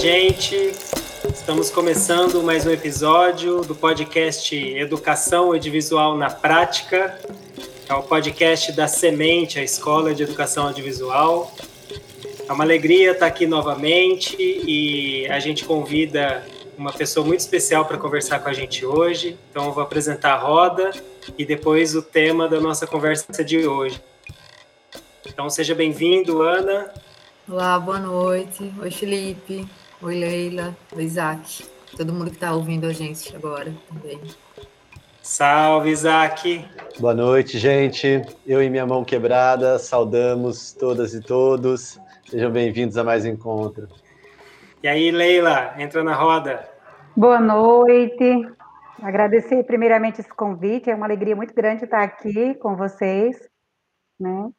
gente. Estamos começando mais um episódio do podcast Educação Audiovisual na Prática. É o podcast da Semente, a Escola de Educação Audiovisual. É uma alegria estar aqui novamente e a gente convida uma pessoa muito especial para conversar com a gente hoje. Então, eu vou apresentar a roda e depois o tema da nossa conversa de hoje. Então, seja bem-vindo, Ana. Olá, boa noite. Oi, Felipe. Oi, Leila. Oi, Isaac. Todo mundo que está ouvindo a gente agora também. Salve, Isaac. Boa noite, gente. Eu e minha mão quebrada saudamos todas e todos. Sejam bem-vindos a mais um encontro. E aí, Leila, entra na roda. Boa noite. Agradecer primeiramente esse convite. É uma alegria muito grande estar aqui com vocês, né?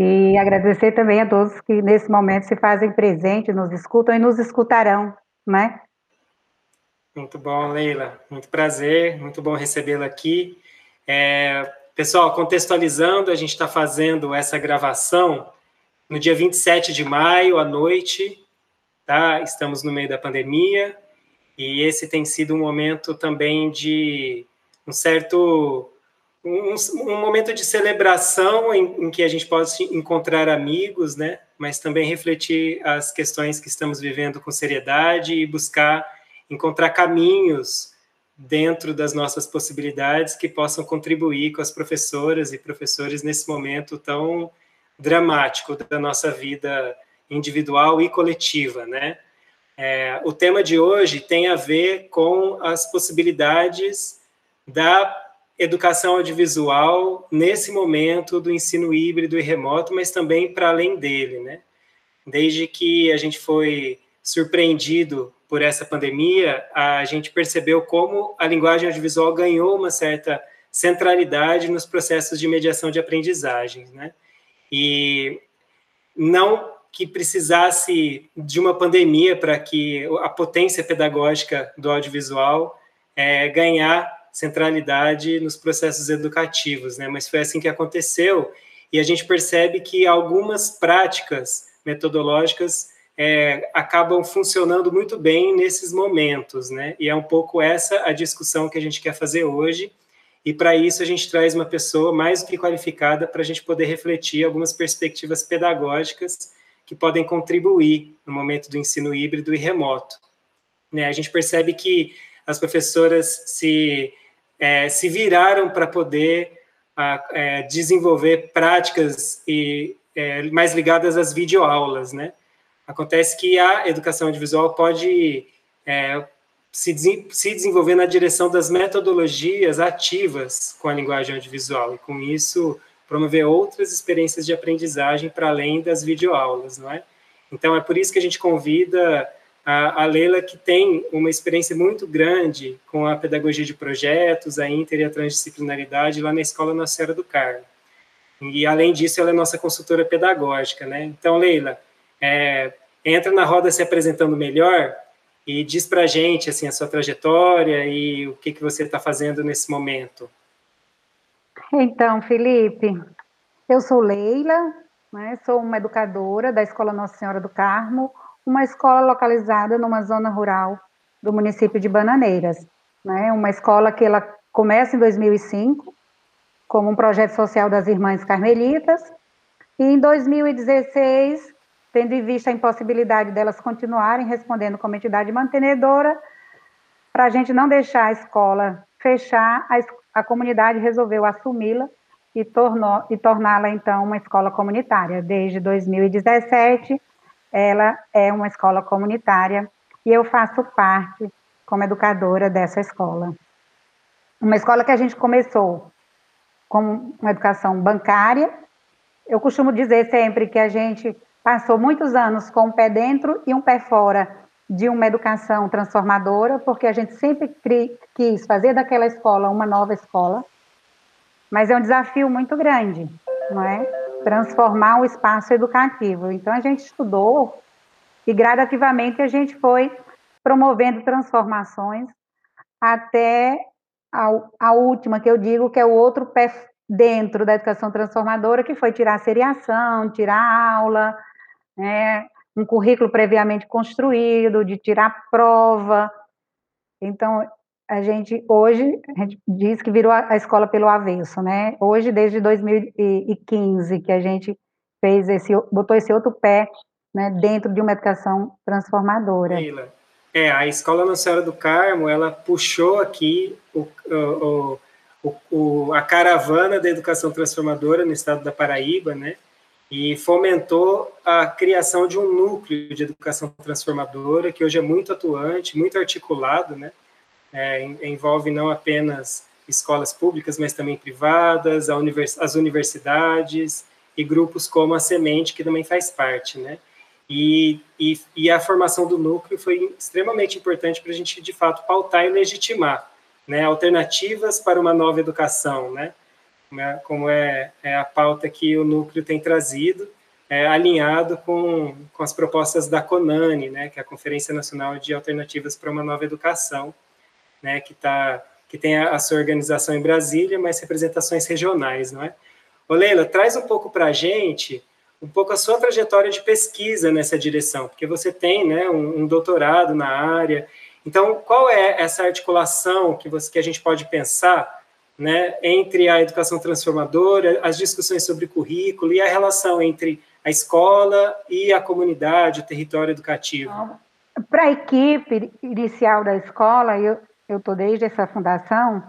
E agradecer também a todos que nesse momento se fazem presente, nos escutam e nos escutarão, né? Muito bom, Leila. Muito prazer, muito bom recebê-la aqui. É, pessoal, contextualizando, a gente está fazendo essa gravação no dia 27 de maio, à noite, tá? Estamos no meio da pandemia e esse tem sido um momento também de um certo um, um momento de celebração em, em, que a gente pode encontrar amigos, né? Mas também refletir as questões que estamos vivendo com seriedade e buscar encontrar caminhos dentro das nossas possibilidades que possam contribuir com as professoras e professores nesse momento tão dramático da nossa vida individual e coletiva, né? É, o tema de hoje tem a ver com as possibilidades da educação audiovisual nesse momento do ensino híbrido e remoto, mas também para além dele, né? Desde que a gente foi surpreendido por essa pandemia, a gente percebeu como a linguagem audiovisual ganhou uma certa centralidade nos processos de mediação de aprendizagens, né? E não que precisasse de uma pandemia para que a potência pedagógica do audiovisual é, ganhar centralidade nos processos educativos, né? Mas foi assim que aconteceu e a gente percebe que algumas práticas metodológicas é, acabam funcionando muito bem nesses momentos, né? E é um pouco essa a discussão que a gente quer fazer hoje e para isso a gente traz uma pessoa mais do que qualificada para a gente poder refletir algumas perspectivas pedagógicas que podem contribuir no momento do ensino híbrido e remoto. Né, a gente percebe que as professoras se, é, se viraram para poder é, desenvolver práticas e, é, mais ligadas às videoaulas. Né? Acontece que a educação audiovisual pode é, se, se desenvolver na direção das metodologias ativas com a linguagem audiovisual, e com isso promover outras experiências de aprendizagem para além das videoaulas, não é? Então, é por isso que a gente convida a, a Leila, que tem uma experiência muito grande com a pedagogia de projetos, a inter e a transdisciplinaridade lá na Escola Nossa Senhora do Carmo. E, além disso, ela é nossa consultora pedagógica, né? Então, Leila, é, entra na roda se apresentando melhor e diz para a gente assim, a sua trajetória e o que, que você está fazendo nesse momento. Então, Felipe, eu sou Leila, né, sou uma educadora da Escola Nossa Senhora do Carmo, uma escola localizada numa zona rural do município de Bananeiras. Né, uma escola que ela começa em 2005, como um projeto social das Irmãs Carmelitas, e em 2016 tendo em vista a impossibilidade delas continuarem respondendo como entidade mantenedora, para a gente não deixar a escola fechar, a, a comunidade resolveu assumi-la e, tornou, e torná-la, então, uma escola comunitária. Desde 2017, ela é uma escola comunitária e eu faço parte como educadora dessa escola. Uma escola que a gente começou com uma educação bancária. Eu costumo dizer sempre que a gente passou muitos anos com um pé dentro e um pé fora de uma educação transformadora, porque a gente sempre quis fazer daquela escola uma nova escola, mas é um desafio muito grande, não é? Transformar o espaço educativo. Então a gente estudou e gradativamente a gente foi promovendo transformações até a, a última que eu digo que é o outro pé dentro da educação transformadora, que foi tirar a seriação, tirar a aula, né, um currículo previamente construído, de tirar prova. Então, a gente hoje a gente diz que virou a, escola pelo avesso, né? Hoje, desde 2015, que a gente fez esse, botou esse outro pé né, dentro de uma educação transformadora. É, a Escola Nossa Senhora do Carmo, ela puxou aqui o, o, o, a caravana da educação transformadora no estado da Paraíba, né? E fomentou a criação de um núcleo de educação transformadora que hoje é muito atuante, muito articulado, né? É, envolve não apenas escolas públicas, mas também privadas, univers, as universidades e grupos como a Semente, que também faz parte, né? E, e, e a formação do núcleo foi extremamente importante para a gente, de fato, pautar e legitimar né, alternativas para uma nova educação, né? né, como é, é a pauta que o núcleo tem trazido, é, alinhado com, com as propostas da CONANE, né, que é a Conferência Nacional de Alternativas para uma Nova Educação, né, que, tá, que tem a, a sua organização em Brasília, mas representações regionais, não é? Ô Leila, traz um pouco para a gente um pouco a sua trajetória de pesquisa nessa direção, porque você tem né, um, um doutorado na área. Então, qual é essa articulação que, você, que a gente pode pensar né, entre a educação transformadora, as discussões sobre currículo e a relação entre a escola e a comunidade, o território educativo? Para a equipe inicial da escola, eu estou desde essa fundação,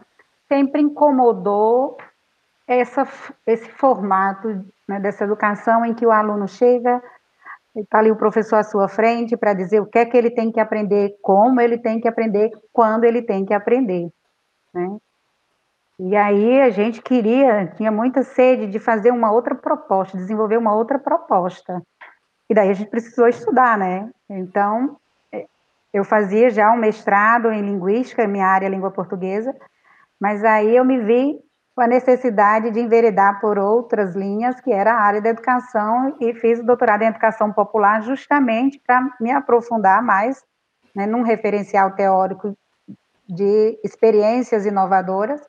sempre incomodou essa, esse formato né, dessa educação em que o aluno chega, está ali o professor à sua frente para dizer o que é que ele tem que aprender, como ele tem que aprender, quando ele tem que aprender. Né? E aí a gente queria, tinha muita sede de fazer uma outra proposta, desenvolver uma outra proposta. E daí a gente precisou estudar, né? Então, eu fazia já um mestrado em linguística, minha área é língua portuguesa, mas aí eu me vi com a necessidade de enveredar por outras linhas, que era a área da educação, e fiz o doutorado em educação popular justamente para me aprofundar mais né, num referencial teórico de experiências inovadoras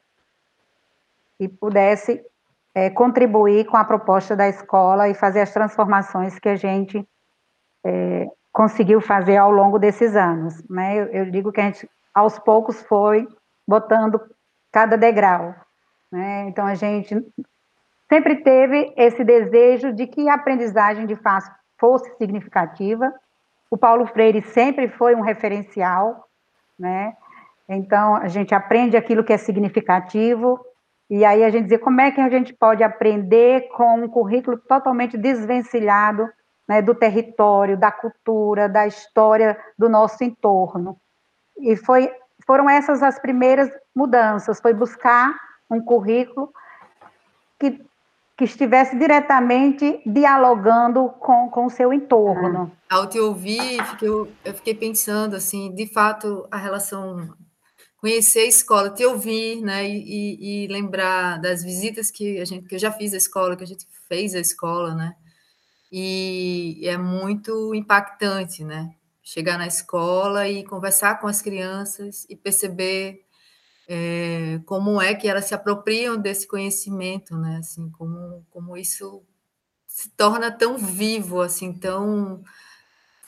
e pudesse é, contribuir com a proposta da escola e fazer as transformações que a gente é, conseguiu fazer ao longo desses anos. Né? Eu, eu, digo que a gente, aos poucos, foi botando cada degrau. Né? Então, a gente sempre teve esse desejo de que a aprendizagem, de fato, fosse significativa. O Paulo Freire sempre foi um referencial, né? Então, a gente aprende aquilo que é significativo, e aí a gente dizia como é que a gente pode aprender com um currículo totalmente desvencilhado né, do território, da cultura, da história do nosso entorno. E foi, foram essas as primeiras mudanças, foi buscar um currículo que, que estivesse diretamente dialogando com, com o seu entorno. Ao te ouvir, fiquei, eu fiquei pensando, assim, de fato, a relação conhecer a escola, te ouvir, né, e, e, lembrar das visitas que a gente, que eu já fiz à escola, que a gente fez à escola, né, e é muito impactante, né, chegar na escola e conversar com as crianças e perceber é, como é que elas se apropriam desse conhecimento, né, assim, como, como isso se torna tão vivo, assim, tão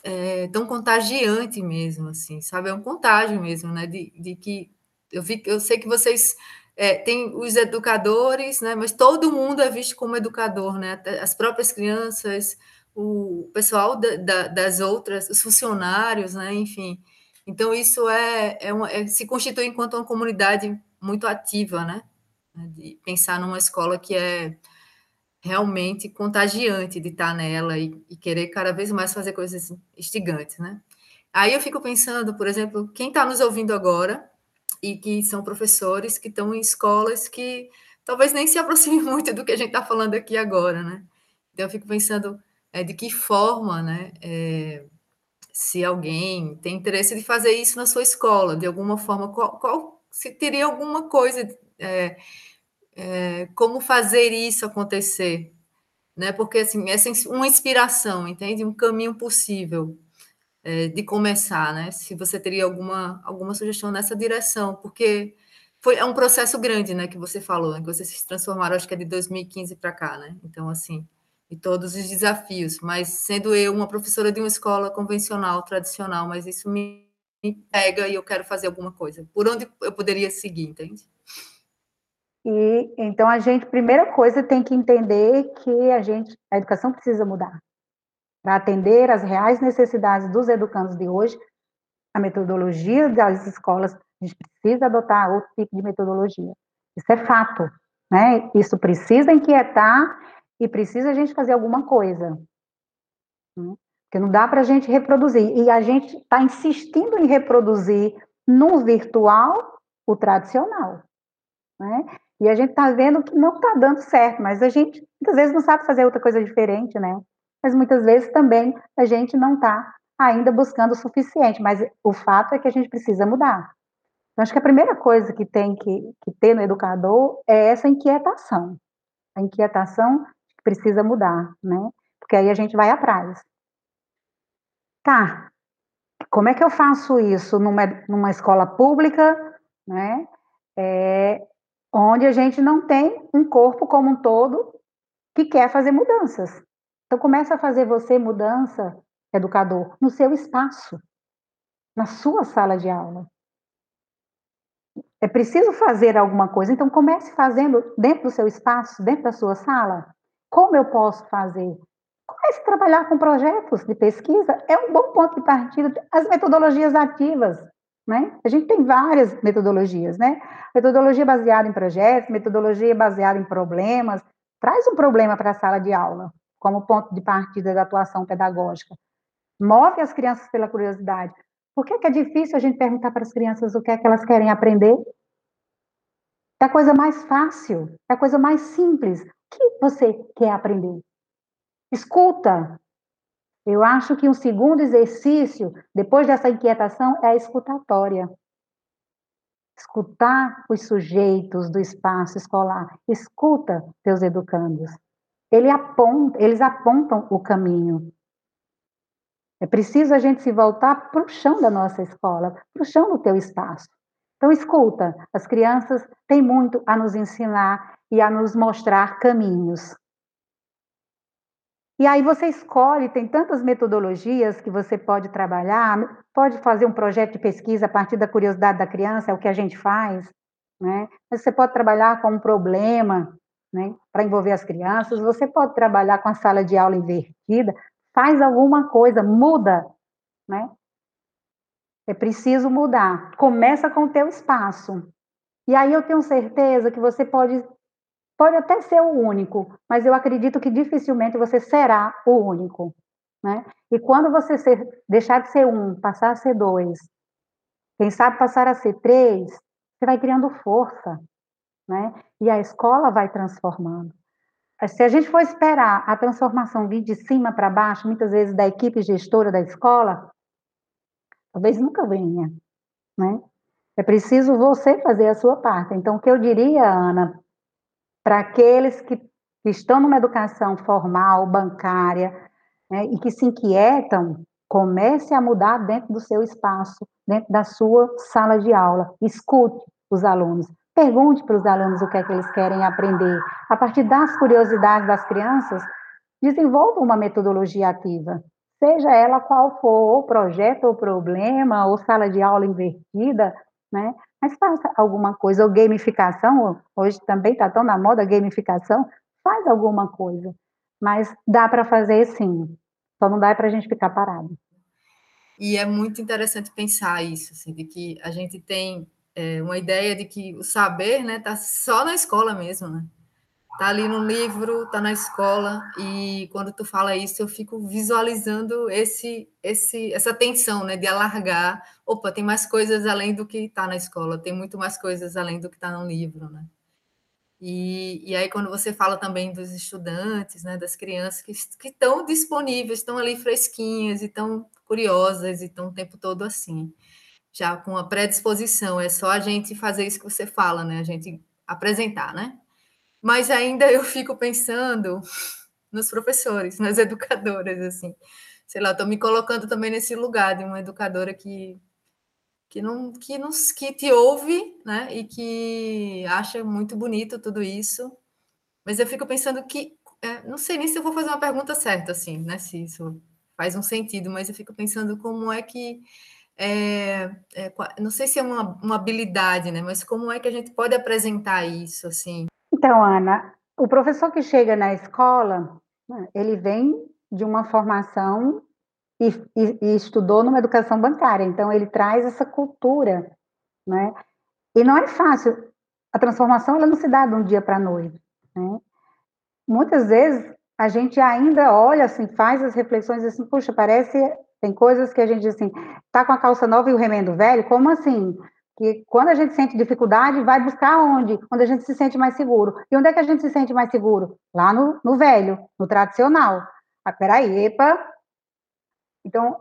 é, tão contagiante mesmo, assim, sabe? É um contágio mesmo, né? De, de que eu, vi, eu sei que vocês é, têm os educadores, né? Mas todo mundo é visto como educador, né? As próprias crianças, o pessoal da, da, das outras, os funcionários, né? Enfim. Então, isso é, é, uma, é, se constitui enquanto uma comunidade muito ativa, né? De pensar numa escola que é realmente contagiante de estar nela e, e, querer cada vez mais fazer coisas instigantes, né? Aí eu fico pensando, por exemplo, quem está nos ouvindo agora e que são professores que estão em escolas que talvez nem se aproximem muito do que a gente está falando aqui agora, né? Então eu fico pensando é, de que forma, né? É, se alguém tem interesse de fazer isso na sua escola, de alguma forma, qual, qual se teria alguma coisa é, é, como fazer isso acontecer, né? Porque assim, essa é uma inspiração, entende? Um caminho possível é, de começar, né? Se você teria alguma alguma sugestão nessa direção, porque foi é um processo grande, né? Que você falou, né? que vocês se transformaram, acho que é de 2015 para cá, né? Então assim, e todos os desafios, mas sendo eu uma professora de uma escola convencional, tradicional, mas isso me, me pega e eu quero fazer alguma coisa. Por onde eu poderia seguir, entende? E então a gente, primeira coisa, tem que entender que a gente, a educação precisa mudar para atender às reais necessidades dos educandos de hoje. A metodologia das escolas, a gente precisa adotar outro tipo de metodologia. Isso é fato, né? Isso precisa inquietar e precisa a gente fazer alguma coisa. Né? Porque não dá para a gente reproduzir. E a gente está insistindo em reproduzir no virtual o tradicional. Né? E a gente está vendo que não está dando certo, mas a gente muitas vezes não sabe fazer outra coisa diferente, né? Mas muitas vezes também a gente não está ainda buscando o suficiente, mas o fato é que a gente precisa mudar. Então, acho que a primeira coisa que tem que, que ter no educador é essa inquietação. A inquietação precisa mudar, né? Porque aí a gente vai atrás. Tá, como é que eu faço isso numa, numa escola pública, né? É, onde a gente não tem um corpo como um todo que quer fazer mudanças. Então começa a fazer você mudança, educador, no seu espaço, na sua sala de aula. É preciso fazer alguma coisa, então comece fazendo dentro do seu espaço, dentro da sua sala. Como eu posso fazer? Comece a trabalhar com projetos de pesquisa, é um bom ponto de partida. As metodologias ativas, né? A gente tem várias metodologias, né? Metodologia baseada em projetos, metodologia baseada em problemas. Traz um problema para a sala de aula, como ponto de partida da atuação pedagógica. Move as crianças pela curiosidade. Por que, que é difícil a gente perguntar para as crianças o que é que elas querem aprender? É a coisa mais fácil, é a coisa mais simples. O que você quer aprender? Escuta, eu acho que um segundo exercício, depois dessa inquietação, é a escutatória. Escutar os sujeitos do espaço escolar. Escuta teus educandos. Ele aponta, eles apontam o caminho. É preciso a gente se voltar para o chão da nossa escola, para o chão do teu espaço. Então, escuta, as crianças têm muito a nos ensinar e a nos mostrar caminhos. E aí você escolhe, tem tantas metodologias que você pode trabalhar, pode fazer um projeto de pesquisa a partir da curiosidade da criança, é o que a gente faz, né? Mas você pode trabalhar com um problema, né, para envolver as crianças, você pode trabalhar com a sala de aula invertida, faz alguma coisa, muda, né? É preciso mudar. Começa com o teu espaço. E aí eu tenho certeza que você pode Pode até ser o único, mas eu acredito que dificilmente você será o único. Né? E quando você ser, deixar de ser um, passar a ser dois, quem sabe passar a ser três, você vai criando força. Né? E a escola vai transformando. Se a gente for esperar a transformação vir de cima para baixo, muitas vezes da equipe gestora da escola, talvez nunca venha. Né? É preciso você fazer a sua parte. Então, o que eu diria, Ana, para aqueles que, estão numa educação formal, bancária, né, e que se inquietam, comece a mudar dentro do seu espaço, dentro da sua sala de aula. Escute os alunos. Pergunte para os alunos o que é que eles querem aprender. A partir das curiosidades das crianças, desenvolva uma metodologia ativa. Seja ela qual for, ou projeto, ou problema, ou sala de aula invertida, né? Mas faça alguma coisa, ou gamificação, hoje também está tão na moda gamificação, faz alguma coisa. Mas dá para fazer sim, só não dá para a gente ficar parado. E é muito interessante pensar isso, assim, de que a gente tem é, uma ideia de que o saber né, tá só na escola mesmo, né? tá ali no livro, tá na escola, e quando tu fala isso, eu fico visualizando esse, esse, essa tensão, né, de alargar. Opa, tem mais coisas além do que está na escola, tem muito mais coisas além do que está no livro, né? E, e aí, quando você fala também dos estudantes, né, das crianças que, que estão disponíveis, estão ali fresquinhas e estão curiosas e estão o tempo todo assim, já com a predisposição, é só a gente fazer isso que você fala, né, a gente apresentar, né? Mas ainda eu fico pensando nos professores, nas educadoras, assim. Sei lá, estou me colocando também nesse lugar de uma educadora que que não que nos que te ouve, né? E que acha muito bonito tudo isso. Mas eu fico pensando que é, não sei nem se eu vou fazer uma pergunta certa, assim, né? Se isso faz um sentido, mas eu fico pensando como é que. É, é, não sei se é uma, uma habilidade, né? Mas como é que a gente pode apresentar isso, assim? Então, Ana, o professor que chega na escola, né, ele vem de uma formação e, e, e, estudou numa educação bancária, então ele traz essa cultura, né? E não é fácil. A transformação ela não se dá de um dia para a noite, né? Muitas vezes a gente ainda olha assim, faz as reflexões assim, puxa, parece tem coisas que a gente diz assim, tá com a calça nova e o remendo velho, como assim? Que quando a gente sente dificuldade, vai buscar onde? Onde a gente se sente mais seguro. E onde é que a gente se sente mais seguro? Lá no, no velho, no tradicional. Ah, peraí, epa. Então,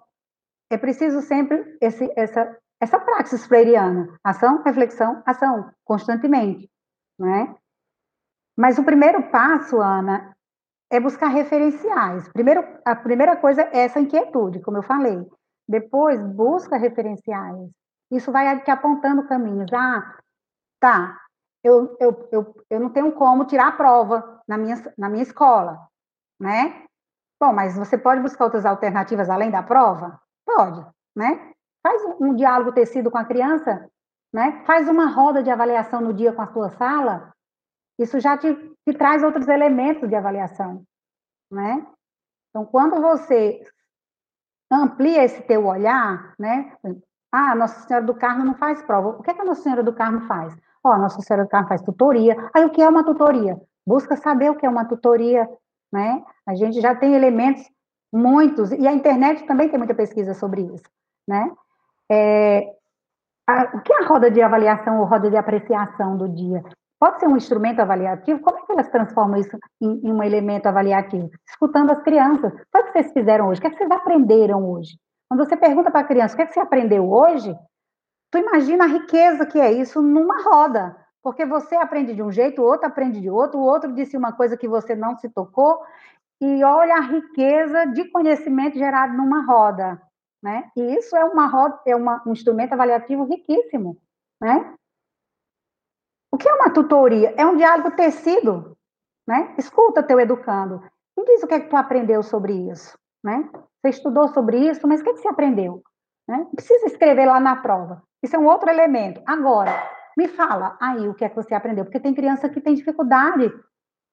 é preciso sempre esse, essa, essa praxis freiriana. Ação, reflexão, ação, constantemente. Né? Mas o primeiro passo, Ana, é buscar referenciais. Primeiro, a primeira coisa é essa inquietude, como eu falei. Depois, busca referenciais. Isso vai te apontando caminhos. Ah, tá, eu, eu, eu, eu não tenho como tirar a prova na minha, na minha escola, né? Bom, mas você pode buscar outras alternativas além da prova? Pode, né? Faz um diálogo tecido com a criança, né? Faz uma roda de avaliação no dia com a sua sala. Isso já te, te traz outros elementos de avaliação, né? Então, quando você amplia esse teu olhar, né? Ah, Nossa Senhora do Carmo não faz prova. O que, é que a Nossa Senhora do Carmo faz? Ó, oh, Nossa Senhora do Carmo faz tutoria. Aí, o que é uma tutoria? Busca saber o que é uma tutoria, né? A gente já tem elementos muitos, e a internet também tem muita pesquisa sobre isso, né? É, a, o que é a roda de avaliação ou roda de apreciação do dia? Pode ser um instrumento avaliativo? Como é que elas transformam isso em, em um elemento avaliativo? Escutando as crianças. O que, vocês fizeram hoje? O que, é que vocês aprenderam hoje? Quando você pergunta para a criança o que, é que você aprendeu hoje, tu imagina a riqueza que é isso numa roda. Porque você aprende de um jeito, o outro aprende de outro, o outro disse uma coisa que você não se tocou, e olha a riqueza de conhecimento gerado numa roda. Né? E isso é uma roda, é uma, um instrumento avaliativo riquíssimo. Né? O que é uma tutoria? É um diálogo tecido. Né? Escuta teu educando. Me diz o que é que tu aprendeu sobre isso. Né? Você estudou sobre isso, mas o que, é que você aprendeu? Né? Não precisa escrever lá na prova. Isso é um outro elemento. Agora, me fala aí o que é que você aprendeu, porque tem criança que tem dificuldade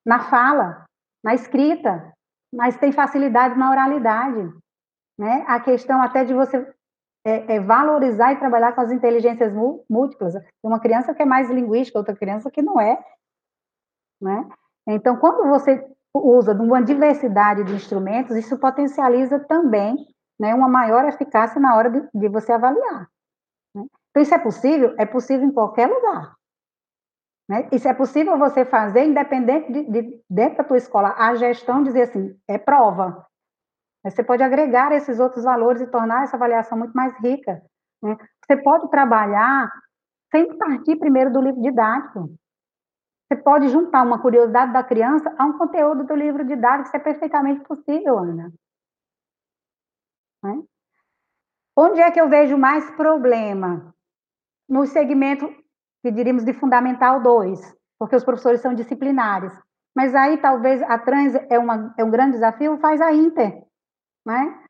na fala, na escrita, mas tem facilidade na oralidade. Né? A questão até de você é, é valorizar e trabalhar com as inteligências múltiplas. Uma criança que é mais linguística, outra criança que não é. Né? Então, quando você usa uma diversidade de instrumentos, isso potencializa também né, uma maior eficácia na hora de, de você avaliar. Né? Então, isso é possível? É possível em qualquer lugar. Né? Isso é possível você fazer independente de, de, dentro da tua escola, a gestão dizer assim, é prova. Você pode agregar esses outros valores e tornar essa avaliação muito mais rica. Né? Você pode trabalhar sem partir primeiro do livro didático. Você pode juntar uma curiosidade da criança a um conteúdo do livro didático, isso é perfeitamente possível, Ana. Né? Onde é que eu vejo mais problema? No segmento que diríamos de Fundamental 2, porque os professores são disciplinares. Mas aí talvez a trans é, uma, é um grande desafio, faz a Inter, né?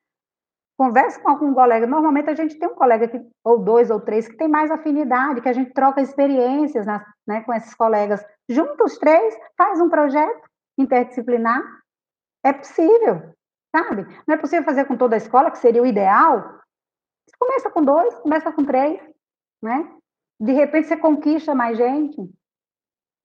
Converse com algum colega. Normalmente a gente tem um colega que, ou dois ou três que tem mais afinidade, que a gente troca experiências né, com esses colegas. Junta os três, faz um projeto interdisciplinar. É possível, sabe? Não é possível fazer com toda a escola, que seria o ideal. Começa com dois, começa com três, né? De repente você conquista mais gente.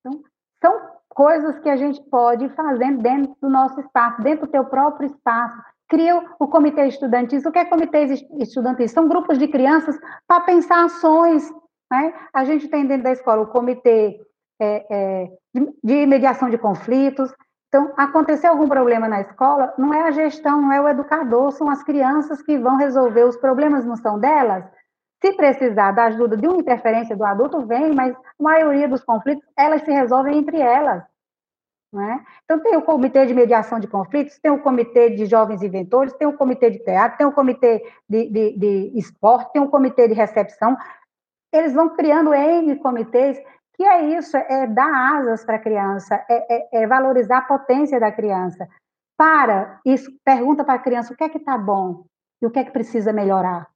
Então, são coisas que a gente pode fazendo dentro do nosso espaço, dentro do teu próprio espaço cria o comitê estudantil. O que é comitê estudantil? São grupos de crianças para pensar ações. Né? A gente tem dentro da escola o comitê é, é, de mediação de conflitos. Então, acontecer algum problema na escola, não é a gestão, não é o educador, são as crianças que vão resolver. Os problemas não são delas. Se precisar da ajuda de uma interferência do adulto, vem, mas a maioria dos conflitos, elas se resolvem entre elas. Né? Então, tem o comitê de mediação de conflitos, tem o comitê de jovens inventores, tem o comitê de teatro, tem o comitê de, de, de esporte, tem o comitê de recepção. Eles vão criando N comitês que é isso, é dar asas para a criança, é, é, é, valorizar a potência da criança. Para isso, pergunta para a criança o que é que está bom e o que é que precisa melhorar.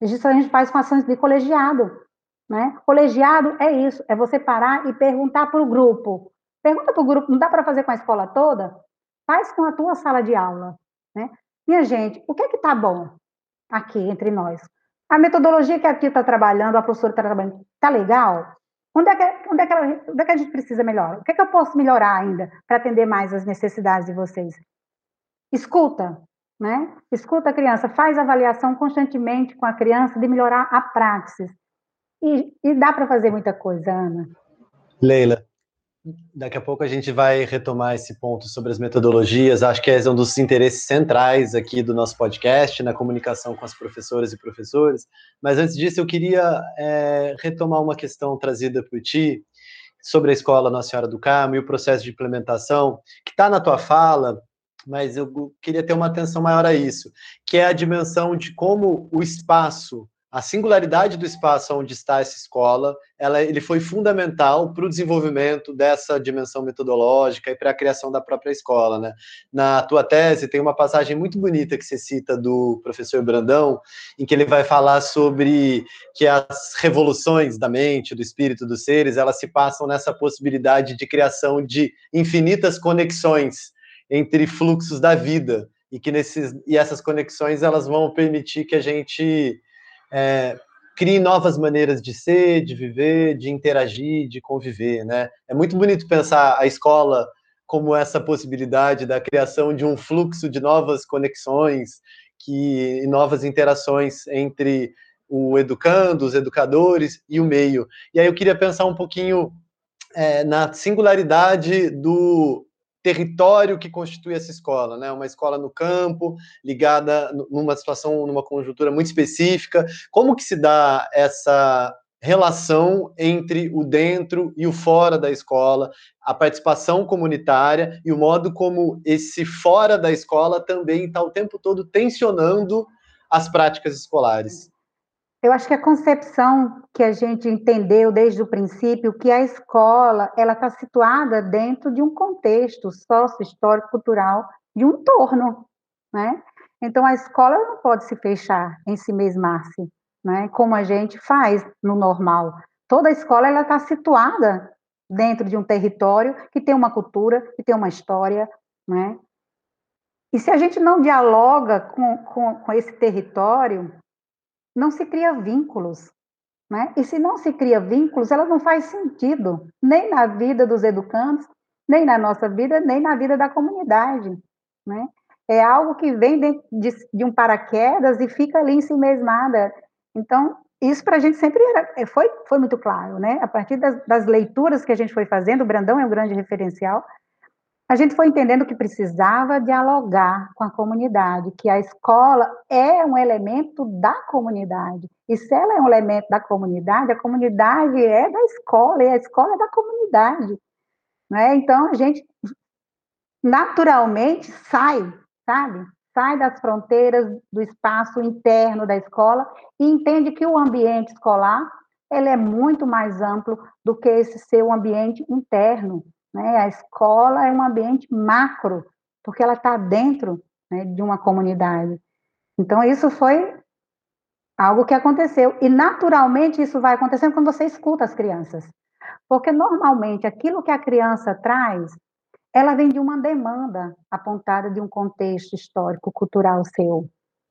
Isso a gente faz com ações de colegiado. Né? Colegiado é isso, é você parar e perguntar para o grupo. Pergunta para o grupo, não dá para fazer com a escola toda? Faz com a tua sala de aula. Né? Minha gente, o que é que está bom aqui entre nós? A metodologia que a tia está trabalhando, a professora está trabalhando, está legal? Onde é, que, onde, é que ela, onde é que a gente precisa melhorar? O que é que eu posso melhorar ainda para atender mais as necessidades de vocês? Escuta, né? Escuta a criança, faz avaliação constantemente com a criança de melhorar a praxis. E, e dá para fazer muita coisa, Ana. Leila, daqui a pouco a gente vai retomar esse ponto sobre as metodologias. Acho que é um dos interesses centrais aqui do nosso podcast, na comunicação com as professoras e professores. Mas antes disso, eu queria é, retomar uma questão trazida por ti sobre a escola Nossa Senhora do Carmo e o processo de implementação, que está na tua fala, mas eu queria ter uma atenção maior a isso, que é a dimensão de como o espaço a singularidade do espaço onde está essa escola, ela, ele foi fundamental para o desenvolvimento dessa dimensão metodológica e para a criação da própria escola. Né? Na tua tese tem uma passagem muito bonita que você cita do professor Brandão, em que ele vai falar sobre que as revoluções da mente, do espírito dos seres, elas se passam nessa possibilidade de criação de infinitas conexões entre fluxos da vida e que nesses e essas conexões elas vão permitir que a gente é, crie novas maneiras de ser, de viver, de interagir, de conviver, né? É muito bonito pensar a escola como essa possibilidade da criação de um fluxo de novas conexões que, e novas interações entre o educando, os educadores e o meio. E aí eu queria pensar um pouquinho é, na singularidade do território que constitui essa escola, né? Uma escola no campo, ligada numa situação, numa conjuntura muito específica. Como que se dá essa relação entre o dentro e o fora da escola, a participação comunitária e o modo como esse fora da escola também está o tempo todo tensionando as práticas escolares. Eu acho que a concepção que a gente entendeu desde o princípio que a escola ela está situada dentro de um contexto sócio-histórico cultural de um torno, né? Então a escola não pode se fechar em si mesma-se, né? Como a gente faz no normal. Toda a escola ela está situada dentro de um território que tem uma cultura, que tem uma história, né? E se a gente não dialoga com, com, com esse território, não se cria vínculos. Né? E se não se cria vínculos, ela não faz sentido, nem na vida dos educantes, nem na nossa vida, nem na vida da comunidade. Né? É algo que vem de, de, de um paraquedas e fica ali em si mesmada. Então, isso para a gente sempre era, é, foi, foi muito claro, né? A partir das, das, leituras que a gente foi fazendo, o Brandão é um grande referencial, a gente foi entendendo que precisava dialogar com a comunidade, que a escola é um elemento da comunidade. E se ela é um elemento da comunidade, a comunidade é da escola, e a escola é da comunidade. Né? Então, a gente naturalmente sai, sabe? Sai das fronteiras do espaço interno da escola e entende que o ambiente escolar ele é muito mais amplo do que esse seu ambiente interno. Né? A escola é um ambiente macro, porque ela está dentro né, de uma comunidade. Então, isso foi algo que aconteceu. E, naturalmente, isso vai acontecendo quando você escuta as crianças. Porque, normalmente, aquilo que a criança traz, ela vem de uma demanda apontada de um contexto histórico, cultural seu,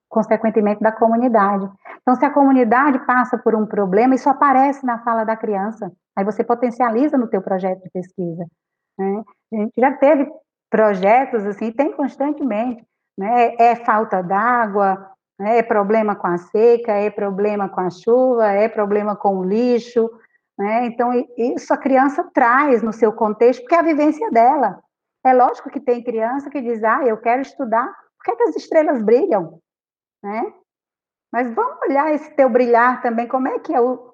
consequentemente da comunidade. Então, se a comunidade passa por um problema, isso aparece na fala da criança. Aí você potencializa no teu projeto de pesquisa. Né? A gente já teve projetos assim, tem constantemente, né? É falta d'água, né? é problema com a seca, é problema com a chuva, é problema com o lixo, né? Então isso a criança traz no seu contexto, porque é a vivência dela. É lógico que tem criança que diz, ah, eu quero estudar, por que, é que as estrelas brilham, né? Mas vamos olhar esse teu brilhar também, como é que é o,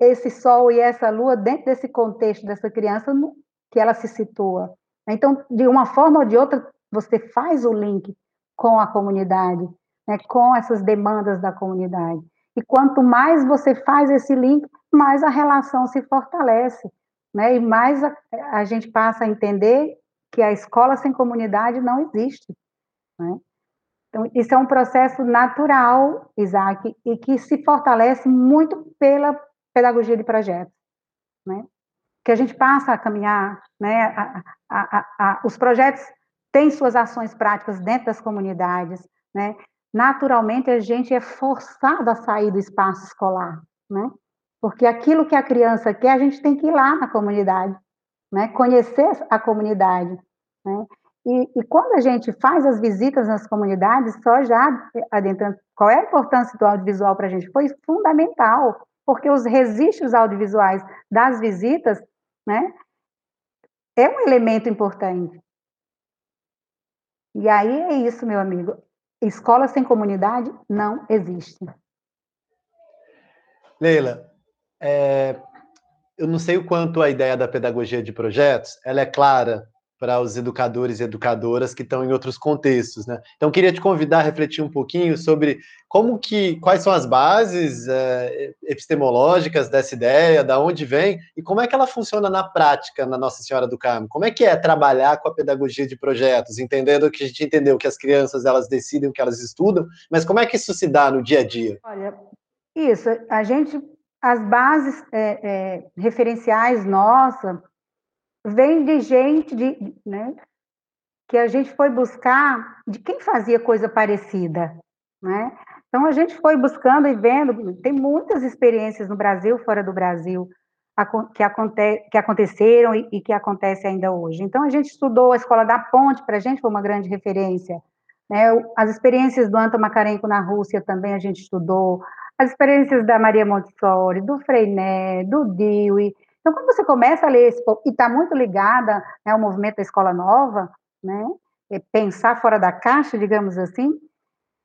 esse sol e essa lua dentro desse contexto dessa criança que ela se situa. Então, de uma forma ou de outra, você faz o link com a comunidade, né, com essas demandas da comunidade. E quanto mais você faz esse link, mais a relação se fortalece. né, e mais a, a gente passa a entender que a escola sem comunidade não existe. Né? Então, isso é um processo natural, Isaac, e que se fortalece muito pela pedagogia de projetos, né? Que a gente passa a caminhar, né? A, a, a, os projetos têm suas ações práticas dentro das comunidades, né? Naturalmente, a gente é forçado a sair do espaço escolar, né? Porque aquilo que a criança quer, a gente tem que ir lá na comunidade, né? Conhecer a comunidade, né? E, e, quando a gente faz as visitas nas comunidades, só já adentrando, qual é a importância do audiovisual para a gente? Foi fundamental, porque os registros audiovisuais das visitas, né, é um elemento importante. E aí é isso, meu amigo. Escola sem comunidade não existe. Leila, é, eu não sei o quanto a ideia da pedagogia de projetos, ela é clara para os educadores e educadoras que estão em outros contextos, né? Então queria te convidar a refletir um pouquinho sobre como que, quais são as bases é, epistemológicas dessa ideia, da onde vem e como é que ela funciona na prática na Nossa Senhora do Carmo. Como é que é trabalhar com a pedagogia de projetos, entendendo que a gente entendeu que as crianças elas decidem o que elas estudam, mas como é que isso se dá no dia a dia? Olha, isso, a gente, as bases é, é, referenciais nossa vem de gente de, né, que a gente foi buscar de quem fazia coisa parecida, né? Então a gente foi buscando e vendo, tem muitas experiências no Brasil, fora do Brasil, que, aconte, que aconteceram e, e que acontece ainda hoje. Então a gente estudou a Escola da Ponte, para a gente foi uma grande referência. Né? As experiências do Anton Makarenko na Rússia também a gente estudou, as experiências da Maria Montessori, do Freinet, do Dewey, então, quando você começa a ler esse, e está muito ligada né, ao movimento da escola nova, né, pensar fora da caixa, digamos assim,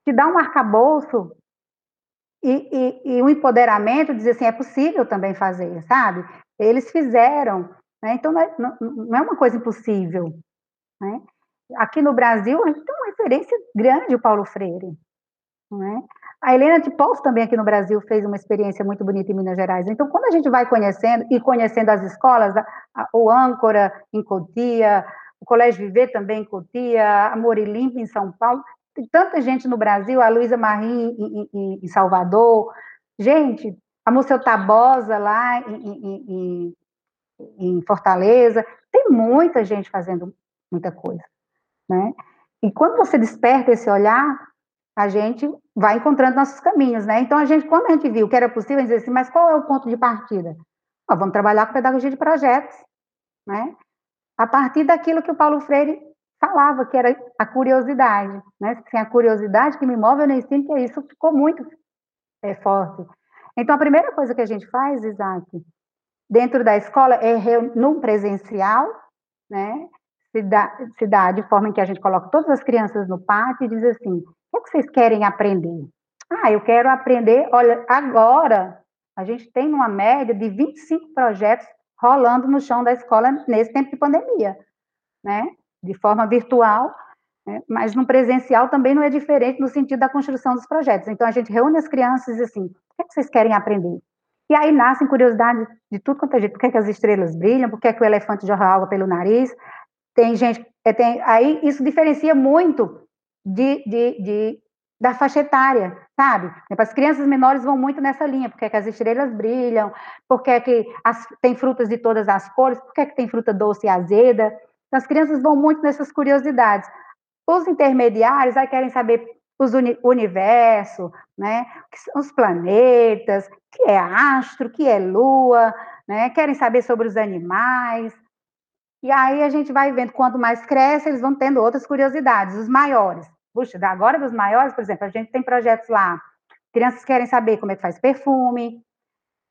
te dá um arcabouço e, e, e um empoderamento, dizer assim, é possível também fazer, sabe? Eles fizeram, né? então não é, não é, uma coisa impossível. Né? Aqui no Brasil, a gente tem uma referência grande, o Paulo Freire. Né? A Helena de Poço também aqui no Brasil fez uma experiência muito bonita em Minas Gerais. Então, quando a gente vai conhecendo e conhecendo as escolas, a, a, o Âncora em Cotia, o Colégio Viver também em Cotia, a Morilimpa em São Paulo, tem tanta gente no Brasil, a Luísa Marim em, em, em, Salvador, gente, a Museu Tabosa lá em, em Fortaleza, tem muita gente fazendo muita coisa, né? E quando você desperta esse olhar, a gente vai encontrando nossos caminhos, né? Então, a gente, quando a gente viu que era possível, a gente disse assim, mas qual é o ponto de partida? Ah, vamos trabalhar com pedagogia de projetos, né? A partir daquilo que o Paulo Freire falava, que era a curiosidade, né? Sem a curiosidade que me move, eu nem sinto que isso ficou muito é, forte. Então, a primeira coisa que a gente faz, Isaac, dentro da escola, é no presencial, né? Se dá, se dá de forma em que a gente coloca todas as crianças no pátio e diz assim, o que vocês querem aprender? Ah, eu quero aprender. Olha, agora a gente tem uma média de 25 projetos rolando no chão da escola nesse tempo de pandemia, né? De forma virtual, né? mas no presencial também não é diferente no sentido da construção dos projetos. Então a gente reúne as crianças e assim: o que, é que vocês querem aprender? E aí nascem curiosidades de tudo quanto é jeito. Por que, é que as estrelas brilham? Por que, é que o elefante jorra água pelo nariz? Tem gente. É, tem, aí isso diferencia muito de, de, de da faixa etária, sabe? As crianças menores vão muito nessa linha, porque é que as estrelas brilham, porque é que as, tem frutas de todas as cores, porque é que tem fruta doce e azeda. Então, as crianças vão muito nessas curiosidades. Os intermediários aí querem saber os uni, universo, né? Os planetas, que é astro, que é lua, né? Querem saber sobre os animais. E aí a gente vai vendo, quanto mais cresce, eles vão tendo outras curiosidades, os maiores. Puxa, agora dos maiores, por exemplo, a gente tem projetos lá, crianças querem saber como é que faz perfume,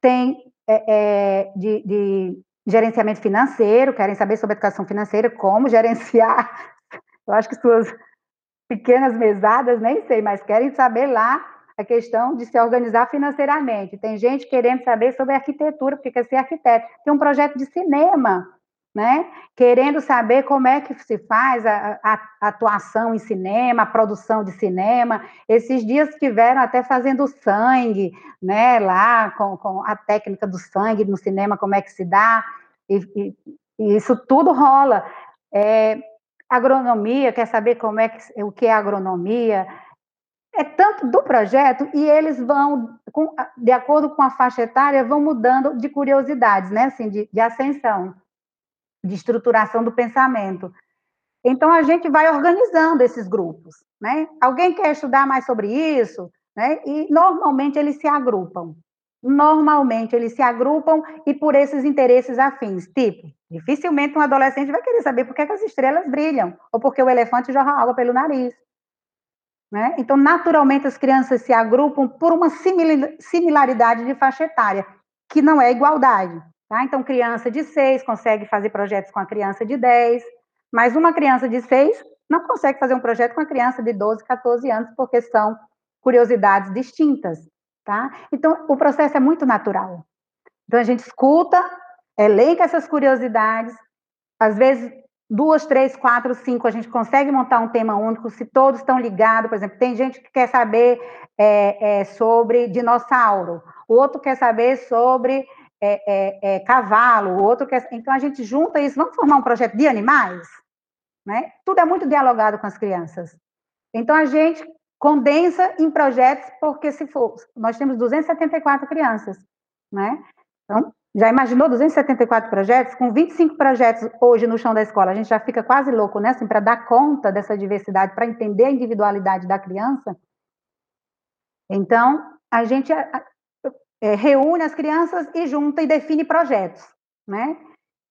tem é, é, de, de gerenciamento financeiro, querem saber sobre educação financeira, como gerenciar. Eu acho que suas pequenas mesadas, nem sei, mas querem saber lá a questão de se organizar financeiramente. Tem gente querendo saber sobre arquitetura, porque quer ser arquiteto. Tem um projeto de cinema né? Querendo saber como é que se faz a, a, atuação em cinema, a produção de cinema. Esses dias tiveram até fazendo sangue, né? Lá com, com a técnica do sangue no cinema, como é que se dá. E, e, e isso tudo rola. É, agronomia, quer saber como é que, o que é agronomia, é tanto do projeto e eles vão, de acordo com a faixa etária, vão mudando de curiosidades, né, assim, de, de ascensão, de estruturação do pensamento. Então, a gente vai organizando esses grupos, né? Alguém quer estudar mais sobre isso, né? E, normalmente, eles se agrupam. Normalmente, eles se agrupam e por esses interesses afins. Tipo, dificilmente um adolescente vai querer saber por que, que as estrelas brilham ou porque o elefante jorra água pelo nariz. Né? Então, naturalmente, as crianças se agrupam por uma similaridade de faixa etária, que não é igualdade. Tá? Então, criança de 6 consegue fazer projetos com a criança de 10, mas uma criança de 6 não consegue fazer um projeto com a criança de 12, 14 anos, porque são curiosidades distintas. Tá? Então, o processo é muito natural. Então, a gente escuta, elenca essas curiosidades, às vezes duas, três, quatro, cinco, a gente consegue montar um tema único, se todos estão ligados, por exemplo, tem gente que quer saber é, é, sobre dinossauro, o outro quer saber sobre é, é, é, cavalo, outro quer... Então, a gente junta isso, vamos formar um projeto de animais? Né? Tudo é muito dialogado com as crianças. Então, a gente condensa em projetos, porque se for... Nós temos 274 crianças, né? Então, já imaginou 274 projetos? Com 25 projetos hoje no chão da escola, a gente já fica quase louco, né? Assim, para dar conta dessa diversidade, para entender a individualidade da criança. Então, a gente é, reúne as crianças e junta e define projetos, né?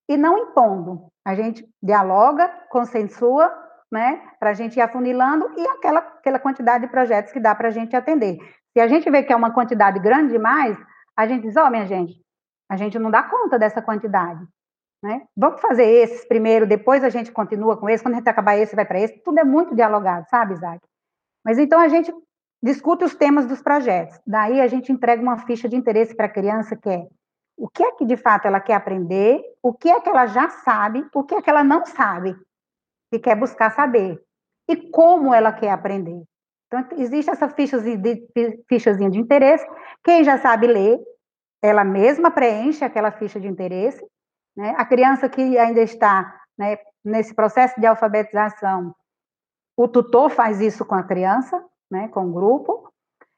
E não impondo. A gente dialoga, consensua, né? Para a gente ir afunilando e aquela, aquela quantidade de projetos que dá para a gente atender. Se a gente vê que é uma quantidade grande demais, a gente diz, ó, oh, minha gente, a gente não dá conta dessa quantidade. Né? Vamos fazer esses primeiro, depois a gente continua com esse, quando a gente acabar esse, vai para esse. Tudo é muito dialogado, sabe, Isaac? Mas então a gente discute os temas dos projetos. Daí a gente entrega uma ficha de interesse para a criança que é o que é que de fato ela quer aprender, o que é que ela já sabe, o que é que ela não sabe e quer buscar saber e como ela quer aprender. Então existe essa fichazinha de, de interesse. Quem já sabe ler ela mesma preenche aquela ficha de interesse. Né? A criança que ainda está né, nesse processo de alfabetização, o tutor faz isso com a criança, né, com o grupo.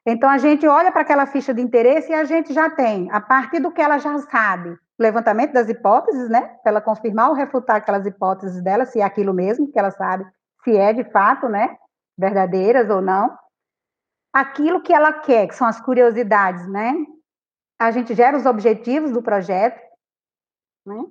Então, a gente olha para aquela ficha de interesse e a gente já tem, a partir do que ela já sabe, levantamento das hipóteses, né, para ela confirmar ou refutar aquelas hipóteses dela, se é aquilo mesmo que ela sabe, se é de fato, né, verdadeiras ou não. Aquilo que ela quer, que são as curiosidades, né, a gente gera os objetivos do projeto, né?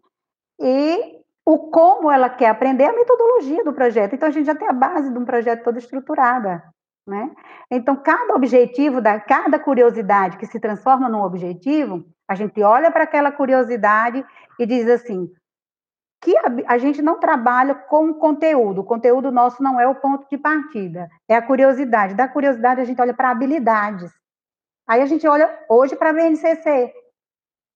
E o como ela quer aprender, a metodologia do projeto. Então, a gente já tem a base de um projeto toda estruturada, né? Então, cada objetivo, da, cada curiosidade que se transforma num objetivo, a gente olha para aquela curiosidade e diz assim, que a, a, gente não trabalha com conteúdo, o conteúdo nosso não é o ponto de partida, é a curiosidade. Da curiosidade, a gente olha para habilidades. Aí a gente olha hoje para a BNCC,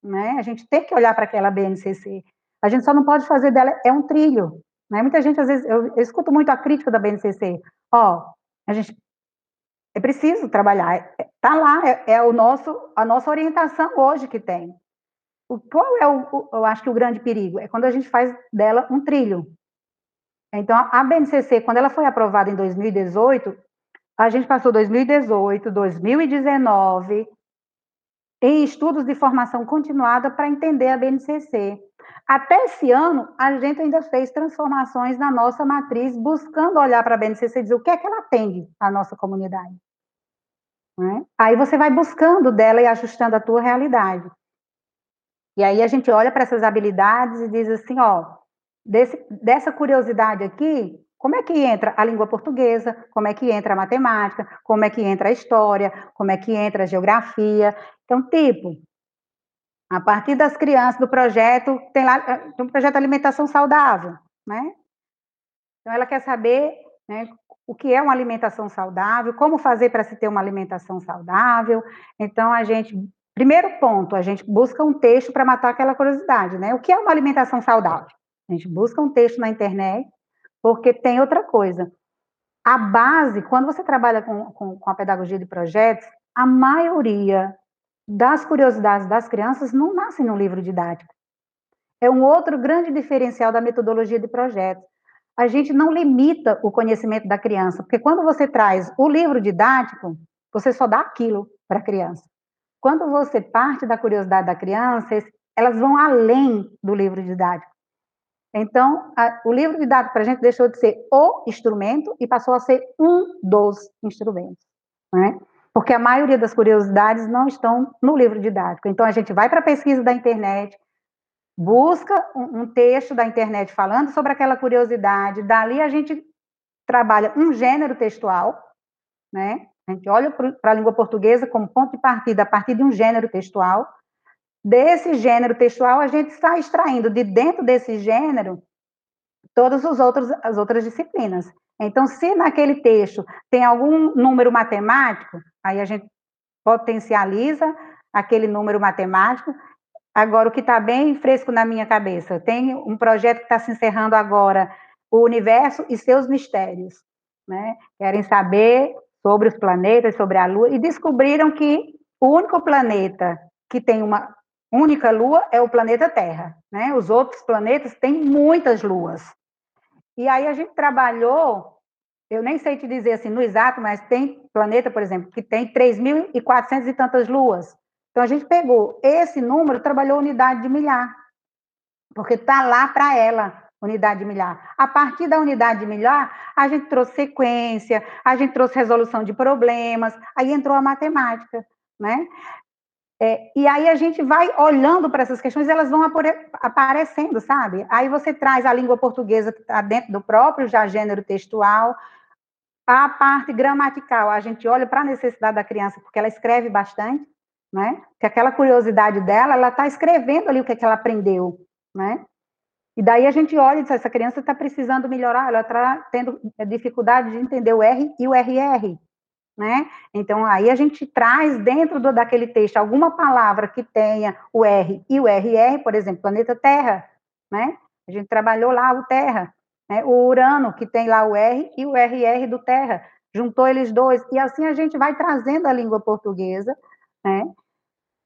né? A gente tem que olhar para aquela BNCC. A gente só não pode fazer dela é um trilho, né? Muita gente às vezes eu, eu escuto muito a crítica da BNCC. Ó, a gente é preciso trabalhar. É, tá lá, é, é, o nosso a nossa orientação hoje que tem. O, qual é o, o, eu acho que o grande perigo é quando a gente faz dela um trilho. Então a BNCC quando ela foi aprovada em 2018, a gente passou 2018, 2019 em estudos de formação continuada para entender a BNCC. Até esse ano, a gente ainda fez transformações na nossa matriz, buscando olhar para a BNCC e dizer o que é que ela atende à nossa comunidade. Né? Aí você vai buscando dela e ajustando a tua realidade. E aí a gente olha para essas habilidades e diz assim, ó, desse, dessa curiosidade aqui, como é que entra a língua portuguesa? Como é que entra a matemática? Como é que entra a história? Como é que entra a geografia? Então, tipo, a partir das crianças do projeto, tem lá tem um projeto alimentação saudável, né? Então, ela quer saber né, o que é uma alimentação saudável, como fazer para se ter uma alimentação saudável. Então, a gente, primeiro ponto, a gente busca um texto para matar aquela curiosidade, né? O que é uma alimentação saudável? A gente busca um texto na internet porque tem outra coisa. A base, quando você trabalha com, com, com a pedagogia de projetos, a maioria das curiosidades das crianças não nascem no livro didático. é um outro grande diferencial da metodologia de projetos. A gente não limita o conhecimento da criança, porque quando você traz o livro didático, você só dá aquilo para a criança. Quando você parte da curiosidade da criança, elas vão além do livro didático. Então, a, o livro didático para a gente deixou de ser o instrumento e passou a ser um dos instrumentos, né? Porque a maioria das curiosidades não estão no livro didático. Então, a gente vai para a pesquisa da internet, busca um, um texto da internet falando sobre aquela curiosidade, dali a gente trabalha um gênero textual, né? A gente olha para a língua portuguesa como ponto de partida a partir de um gênero textual, Desse gênero textual, a gente está extraindo de dentro desse gênero todas os outros, as outras disciplinas. Então, se naquele texto tem algum número matemático, aí a gente potencializa aquele número matemático. Agora, o que está bem fresco na minha cabeça, tem um projeto que está se encerrando agora, o universo e seus mistérios. Né? Querem saber sobre os planetas, sobre a Lua, e descobriram que o único planeta que tem uma única lua é o planeta Terra, né? Os outros planetas têm muitas luas. E aí a gente trabalhou, eu nem sei te dizer assim no exato, mas tem planeta, por exemplo, que tem 3.400 e tantas luas. Então a gente pegou esse número, trabalhou unidade de milhar, porque está lá para ela, unidade de milhar. A partir da unidade de milhar, a gente trouxe sequência, a gente trouxe resolução de problemas, aí entrou a matemática, né? É, e aí a gente vai olhando para essas questões, elas vão aparecendo, sabe? Aí você traz a língua portuguesa que está dentro do próprio já gênero textual, a parte gramatical, a gente olha para a necessidade da criança, porque ela escreve bastante, né? Que aquela curiosidade dela, ela está escrevendo ali o que, é que ela aprendeu, né? E daí a gente olha e diz, essa criança está precisando melhorar, ela está tendo dificuldade de entender o R e o RR, né? Então, aí a gente traz dentro do, daquele texto alguma palavra que tenha o R e o RR, por exemplo, planeta Terra, né? A gente trabalhou lá o Terra, né? o Urano, que tem lá o R e o RR do Terra, juntou eles dois, e assim a gente vai trazendo a língua portuguesa, né?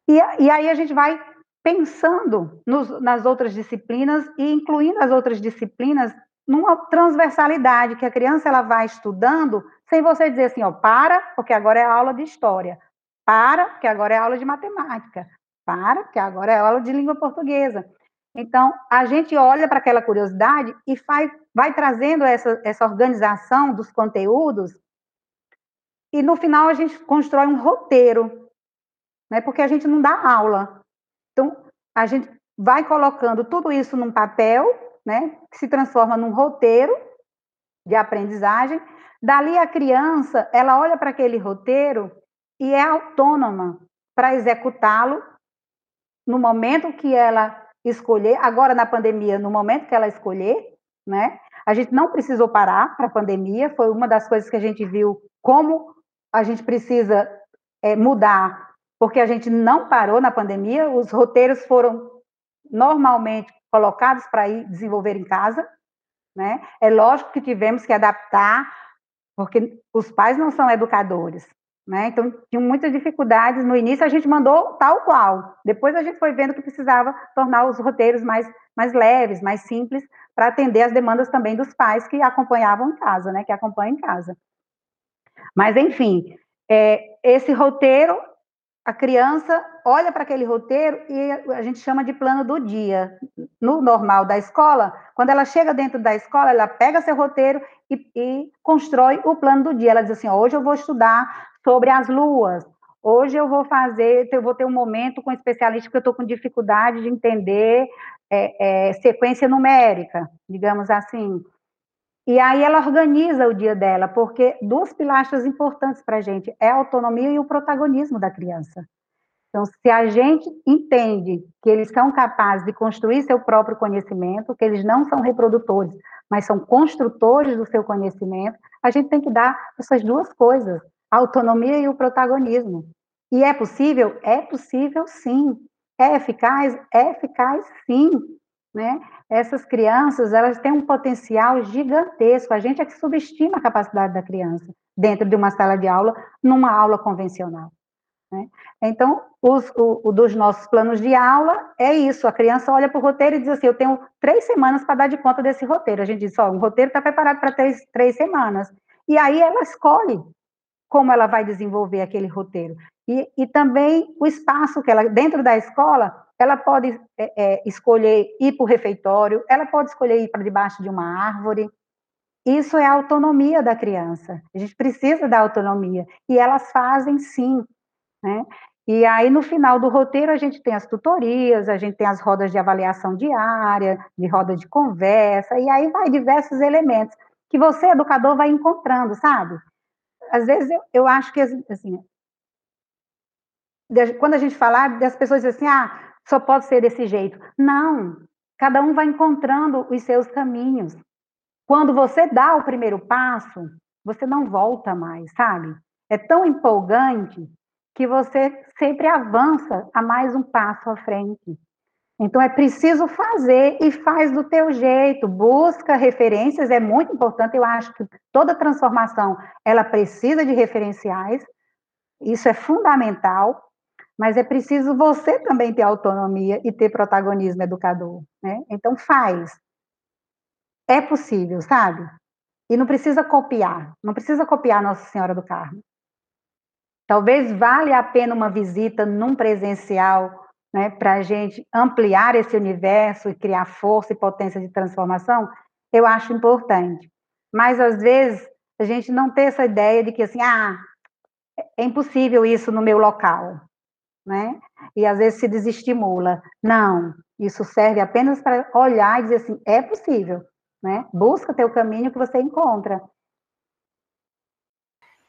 E, e aí a gente vai pensando nos, nas outras disciplinas e incluindo as outras disciplinas numa transversalidade que a criança ela vai estudando sem você dizer assim, ó, para, porque agora é aula de história, para, porque agora é aula de matemática, para, porque agora é aula de língua portuguesa. Então, a gente olha para aquela curiosidade e faz, vai trazendo essa, essa organização dos conteúdos, e no final a gente constrói um roteiro, né, porque a gente não dá aula. Então, a gente vai colocando tudo isso num papel, né, que se transforma num roteiro de aprendizagem, Dali a criança, ela olha para aquele roteiro e é autônoma para executá-lo no momento que ela escolher, agora na pandemia, no momento que ela escolher, né? A gente não precisou parar para a pandemia, foi uma das coisas que a gente viu como a gente precisa é, mudar, porque a gente não parou na pandemia, os roteiros foram normalmente colocados para ir desenvolver em casa, né? É lógico que tivemos que adaptar porque os pais não são educadores, né? Então, tinham muitas dificuldades. No início, a gente mandou tal qual. Depois, a gente foi vendo que precisava tornar os roteiros mais, mais leves, mais simples, para atender as demandas também dos pais que acompanhavam em casa, né? Que acompanham em casa. Mas, enfim, é, esse roteiro a criança olha para aquele roteiro e a gente chama de plano do dia. No normal da escola, quando ela chega dentro da escola, ela pega seu roteiro e, e constrói o plano do dia. Ela diz assim: hoje eu vou estudar sobre as luas. Hoje eu vou fazer, eu vou ter um momento com um especialista que eu estou com dificuldade de entender é, é, sequência numérica, digamos assim. E aí ela organiza o dia dela, porque duas pilastras importantes para a gente é a autonomia e o protagonismo da criança. Então, se a gente entende que eles são capazes de construir seu próprio conhecimento, que eles não são reprodutores, mas são construtores do seu conhecimento, a gente tem que dar essas duas coisas, a autonomia e o protagonismo. E é possível? É possível, sim. É eficaz? É eficaz, sim né? Essas crianças, elas têm um potencial gigantesco. A gente é que subestima a capacidade da criança dentro de uma sala de aula, numa aula convencional. Né? Então, os, o, o, dos nossos planos de aula é isso: a criança olha para o roteiro e diz assim: Eu tenho três semanas para dar de conta desse roteiro. A gente diz: Ó, o roteiro está preparado para três, três semanas. E aí ela escolhe como ela vai desenvolver aquele roteiro. E, e também o espaço que ela, dentro da escola, ela pode é, é, escolher ir para o refeitório, ela pode escolher ir para debaixo de uma árvore. Isso é a autonomia da criança. A gente precisa da autonomia. E elas fazem sim. Né? E aí, no final do roteiro, a gente tem as tutorias, a gente tem as rodas de avaliação diária, de roda de conversa, e aí vai diversos elementos que você, educador, vai encontrando, sabe? Às vezes eu, eu acho que, assim, quando a gente falar, as pessoas dizem assim, ah, só pode ser desse jeito. Não, cada um vai encontrando os seus caminhos. Quando você dá o primeiro passo, você não volta mais, sabe? É tão empolgante que você sempre avança a mais um passo à frente. Então é preciso fazer e faz do teu jeito, busca referências, é muito importante, eu acho que toda transformação, ela precisa de referenciais. Isso é fundamental, mas é preciso você também ter autonomia e ter protagonismo educador, né? Então faz. É possível, sabe? E não precisa copiar, não precisa copiar Nossa Senhora do Carmo. Talvez valha a pena uma visita num presencial, né, para a gente ampliar esse universo e criar força e potência de transformação, eu acho importante. Mas às vezes a gente não tem essa ideia de que assim, ah, é impossível isso no meu local né? E às vezes se desestimula. Não, isso serve apenas para olhar e dizer assim, é possível, né? Busca teu caminho que você encontra.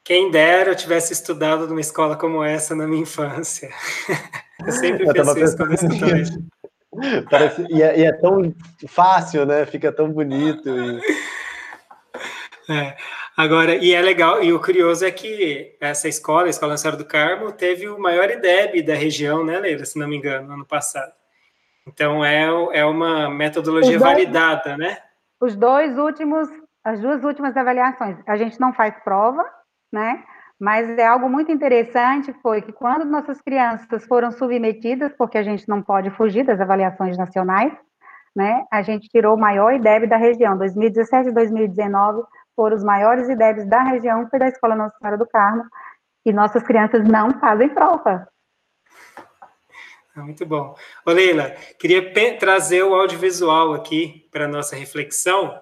Quem dera eu tivesse estudado numa escola como essa na minha infância. eu sempre eu pensei isso quando. Parece, e, é, e, é, tão fácil, né? Fica tão bonito. E... É. Agora, e é legal, e o curioso é que essa escola, a Escola Nossa do Carmo, teve o maior IDEB da região, né, Leila, se não me engano, ano passado. Então, é, é uma metodologia dois, validada, né? Os dois últimos, as duas últimas avaliações, a gente não faz prova, né? Mas é algo muito interessante, foi que quando nossas crianças foram submetidas, porque a gente não pode fugir das avaliações nacionais, né? A gente tirou o maior IDEB da região, 2017 e 2019, foram os maiores IDEBs da região, foi da Escola Nossa Senhora do Carmo, e nossas crianças não fazem prova. Ah, muito bom. Ô Leila, queria trazer o audiovisual aqui para nossa reflexão,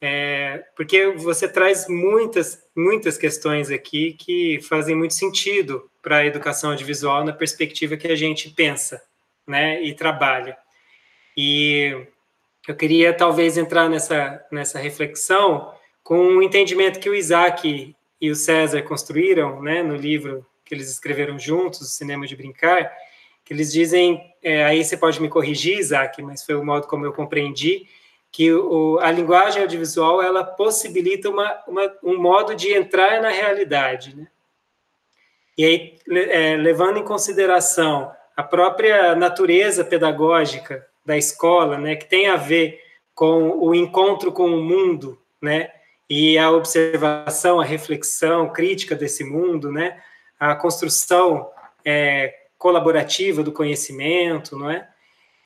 é, porque você traz muitas, muitas questões aqui que fazem muito sentido para a educação audiovisual na perspectiva que a gente pensa né, e trabalha. E eu queria talvez entrar nessa, nessa reflexão com o entendimento que o Isaac e o César construíram, né, no livro que eles escreveram juntos, o Cinema de Brincar, que eles dizem, é, aí você pode me corrigir, Isaac, mas foi o modo como eu compreendi, que o, a linguagem audiovisual ela possibilita uma, uma, um modo de entrar na realidade, né? E aí, é, levando em consideração a própria natureza pedagógica da escola, né, que tem a ver com o encontro com o mundo, né, e a observação, a reflexão crítica desse mundo, né? A construção é, colaborativa do conhecimento, não é?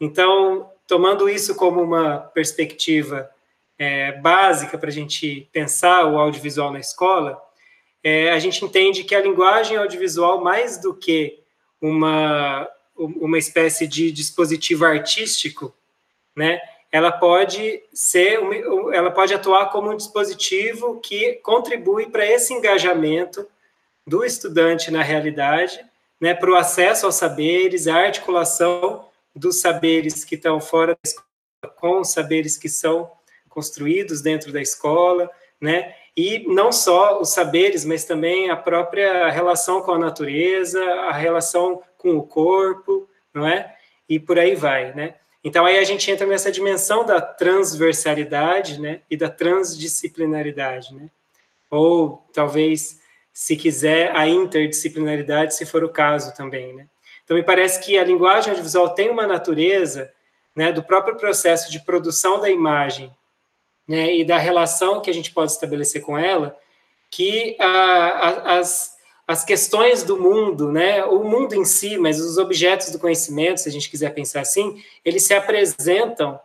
Então, tomando isso como uma perspectiva é, básica para a gente pensar o audiovisual na escola, é, a gente entende que a linguagem audiovisual, mais do que uma, uma espécie de dispositivo artístico, né, ela pode ser, ela pode atuar como um dispositivo que contribui para esse engajamento do estudante na realidade, né, para o acesso aos saberes, a articulação dos saberes que estão fora da escola com os saberes que são construídos dentro da escola, né, e não só os saberes, mas também a própria relação com a natureza, a relação com o corpo, não é? E por aí vai, né? Então aí a gente entra nessa dimensão da transversalidade, né, e da transdisciplinaridade, né? Ou talvez, se quiser, a interdisciplinaridade, se for o caso também, né? Então me parece que a linguagem audiovisual tem uma natureza, né, do próprio processo de produção da imagem, né, e da relação que a gente pode estabelecer com ela, que a, a, as as questões do mundo, né, o mundo em si, mas os objetos do conhecimento, se a gente quiser pensar assim, eles se apresentam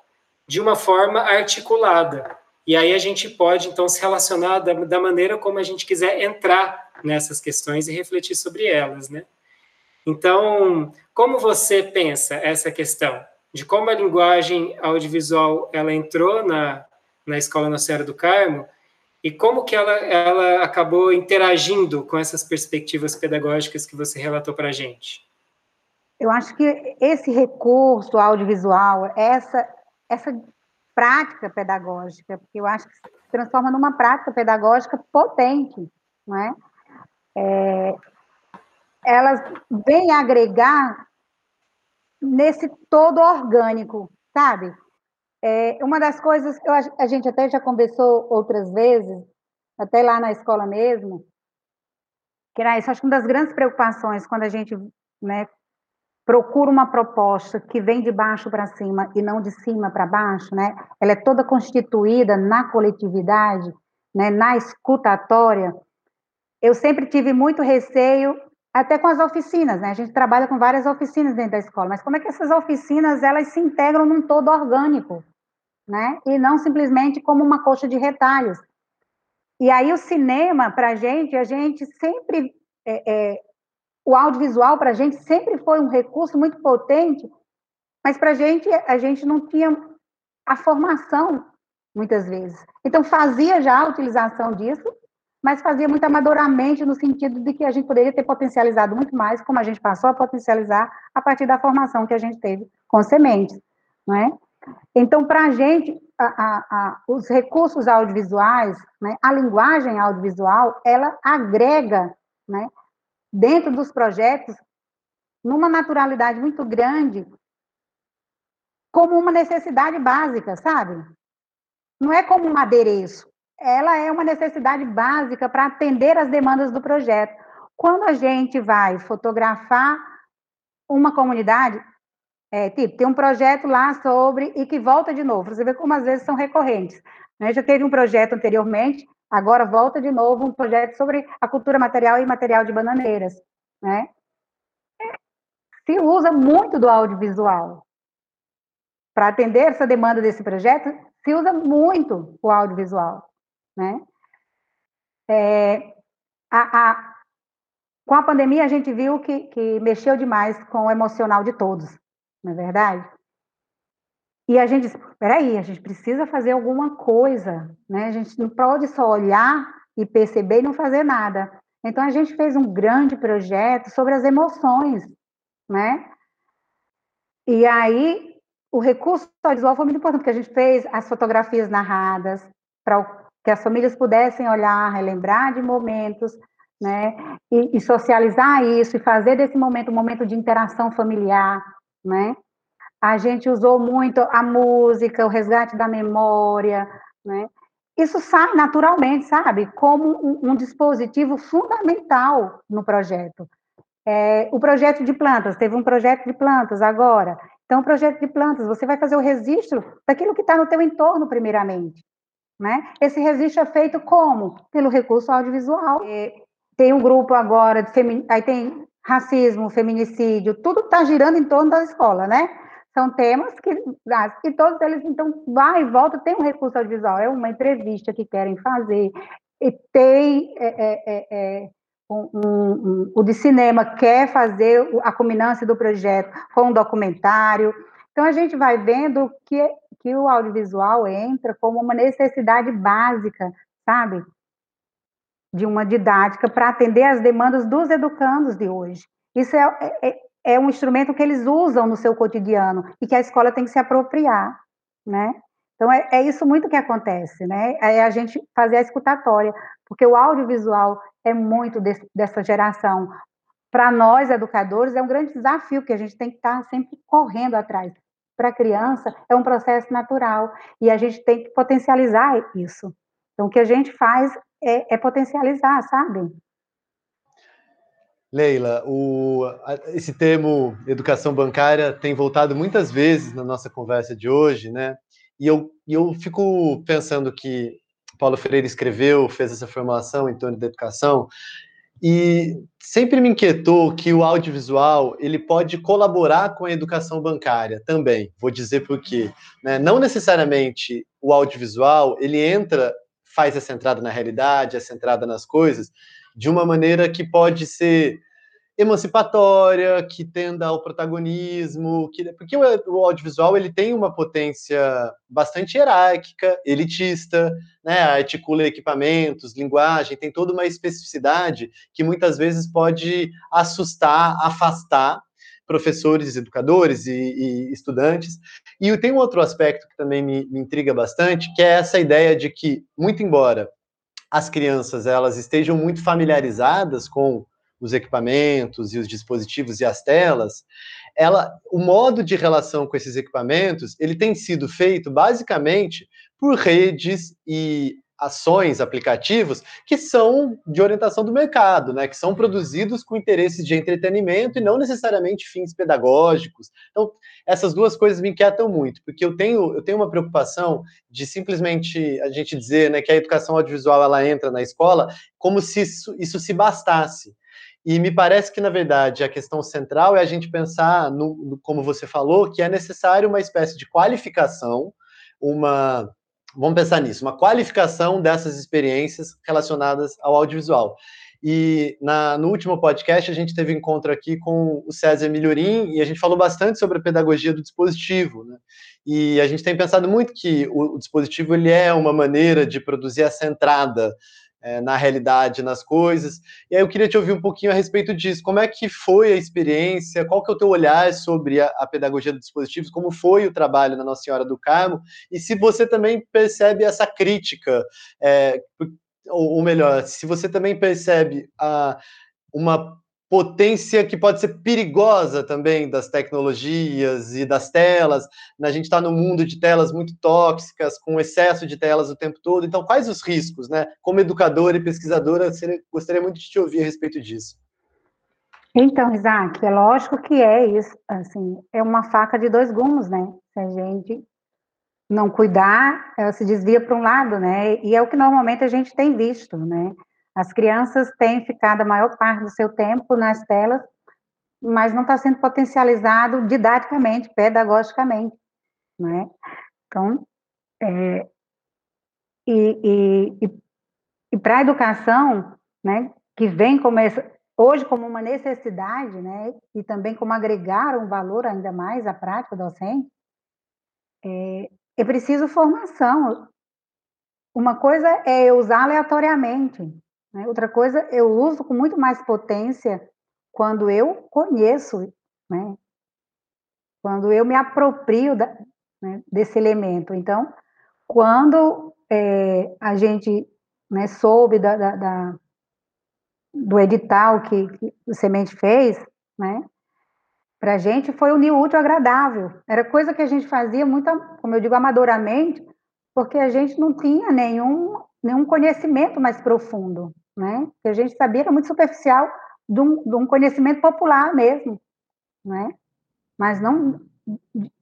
de uma forma articulada. E aí a gente pode, então, se relacionar da, da maneira como a gente quiser entrar nessas questões e refletir sobre elas, né? Então, como você pensa essa questão de como a linguagem audiovisual ela entrou na, na Escola Nossa Senhora do Carmo e como que ela, ela acabou interagindo com essas perspectivas pedagógicas que você relatou para a gente? Eu acho que esse recurso audiovisual, essa, essa prática pedagógica, porque eu acho que se transforma numa prática pedagógica potente, não é? é elas vêm agregar nesse todo orgânico, sabe? É, uma das coisas que eu, a gente até já conversou outras vezes, até lá na escola mesmo, que era isso, acho que uma das grandes preocupações quando a gente né, procura uma proposta que vem de baixo para cima e não de cima para baixo, né? Ela é toda constituída na coletividade, né, na escutatória. Eu sempre tive muito receio até com as oficinas, né? A gente trabalha com várias oficinas dentro da escola, mas como é que essas oficinas elas se integram num todo orgânico, né? E não simplesmente como uma coxa de retalhos. E aí o cinema, para gente, a gente sempre é, é, o audiovisual para a gente sempre foi um recurso muito potente, mas para a gente a gente não tinha a formação muitas vezes. Então fazia já a utilização disso, mas fazia muito amadoramente no sentido de que a gente poderia ter potencializado muito mais, como a gente passou a potencializar a partir da formação que a gente teve com sementes, não é? Então, para a gente, os recursos audiovisuais, né, a linguagem audiovisual, ela agrega, né, dentro dos projetos, numa naturalidade muito grande, como uma necessidade básica, sabe? Não é como um adereço, ela é uma necessidade básica para atender as demandas do projeto. Quando a gente vai fotografar uma comunidade, é, tipo, tem um projeto lá sobre e que volta de novo. Você vê como às vezes são recorrentes. Né? Já teve um projeto anteriormente, agora volta de novo um projeto sobre a cultura material e material de bananeiras. Né? Se usa muito do audiovisual. Para atender essa demanda desse projeto, se usa muito o audiovisual né? É, a, a, com a pandemia, a gente viu que, que mexeu demais com o emocional de todos, não é verdade? E a gente disse, peraí, a gente precisa fazer alguma coisa, né? A gente não pode só olhar e perceber e não fazer nada. Então, a gente fez um grande projeto sobre as emoções, né? E aí, o recurso audiovisual foi muito importante, porque a gente fez as fotografias narradas para que as famílias pudessem olhar, relembrar de momentos, né, e, e, socializar isso, e fazer desse momento um momento de interação familiar, né. A gente usou muito a música, o resgate da memória, né. Isso sai naturalmente, sabe, como um, um dispositivo fundamental no projeto. É, o projeto de plantas, teve um projeto de plantas agora. Então, o projeto de plantas, você vai fazer o registro daquilo que está no teu entorno, primeiramente. Né? Esse registro é feito como? Pelo recurso audiovisual. E tem um grupo agora, de femi... aí tem racismo, feminicídio, tudo está girando em torno da escola, né? São temas que, ah, e todos eles, então, vai e volta, tem um recurso audiovisual, é uma entrevista que querem fazer, e tem é, é, é, é um, um, um, o de cinema quer fazer a culminância do projeto com um documentário, então, a gente vai vendo que, que o audiovisual entra como uma necessidade básica, sabe? De uma didática para atender às demandas dos educandos de hoje. Isso é, é, é um instrumento que eles usam no seu cotidiano e que a escola tem que se apropriar, né? Então, é, é isso muito que acontece, né? É a gente fazer a escutatória, porque o audiovisual é muito dessa geração. Para nós, educadores, é um grande desafio que a gente tem que estar sempre correndo atrás para a criança é um processo natural e a gente tem que potencializar isso. Então, o que a gente faz é, é potencializar, sabe? Leila, o, esse termo educação bancária tem voltado muitas vezes na nossa conversa de hoje, né? E eu, eu fico pensando que Paulo Freire escreveu, fez essa formação em torno da educação, E sempre me inquietou que o audiovisual ele pode colaborar com a educação bancária também. Vou dizer por quê. Né? Não necessariamente o audiovisual ele entra, faz essa entrada na realidade, essa entrada nas coisas, de uma maneira que pode ser emancipatória, que tenda ao protagonismo, que, porque o, audiovisual ele tem uma potência bastante hierárquica, elitista, né, articula equipamentos, linguagem, tem toda uma especificidade que muitas vezes pode assustar, afastar professores, educadores e, e estudantes. E tem um outro aspecto que também me, me intriga bastante, que é essa ideia de que, muito embora as crianças elas estejam muito familiarizadas com os equipamentos e os dispositivos e as telas, ela, o modo de relação com esses equipamentos, ele tem sido feito basicamente por redes e ações, aplicativos que são de orientação do mercado, né, que são produzidos com interesses de entretenimento e não necessariamente fins pedagógicos. Então, essas duas coisas me inquietam muito, porque eu tenho, eu tenho uma preocupação de simplesmente a gente dizer né, que a educação audiovisual ela entra na escola como se isso, isso se bastasse. E me parece que, na verdade, a questão central é a gente pensar, no, no, como você falou, que é necessário uma espécie de qualificação, uma. Vamos pensar nisso, uma qualificação dessas experiências relacionadas ao audiovisual. E na, no último podcast a gente teve encontro aqui com o César Milhorim e a gente falou bastante sobre a pedagogia do dispositivo, né? E a gente tem pensado muito que o, o dispositivo ele é uma maneira de produzir essa entrada é, na realidade, nas coisas. E aí eu queria te ouvir um pouquinho a respeito disso. Como é que foi a experiência? Qual que é o teu olhar sobre a, a pedagogia dos dispositivos? Como foi o trabalho na Nossa Senhora do Carmo? E se você também percebe essa crítica, é, ou, ou, melhor, se você também percebe a, uma potência que pode ser perigosa também das tecnologias e das telas. A gente está num mundo de telas muito tóxicas, com excesso de telas o tempo todo. Então, quais os riscos, né? Como educadora e pesquisadora, gostaria muito de te ouvir a respeito disso. Então, Isaac, é lógico que é isso, assim, é uma faca de dois gumes, né? Se a gente não cuidar, ela se desvia para um lado, né? E é o que normalmente a gente tem visto, né? As crianças têm ficado a maior parte do seu tempo nas telas, mas não está sendo potencializado didaticamente, pedagogicamente, né? Então, é, e, e, e para a educação, né, que vem como essa, hoje como uma necessidade, né, e também como agregar um valor ainda mais à prática docente, é, é preciso formação. Uma coisa é usar aleatoriamente, né? Outra coisa, eu uso com muito mais potência quando eu conheço, né? quando eu me aproprio da, né, desse elemento. Então, quando é, a gente né, soube da, da, da, do edital que, que o Semente fez, né, para a gente foi unir útil agradável. Era coisa que a gente fazia muito, como eu digo, amadoramente, porque a gente não tinha nenhum, nenhum conhecimento mais profundo né? Que a gente sabia era muito superficial de um, de um conhecimento popular mesmo, né? Mas não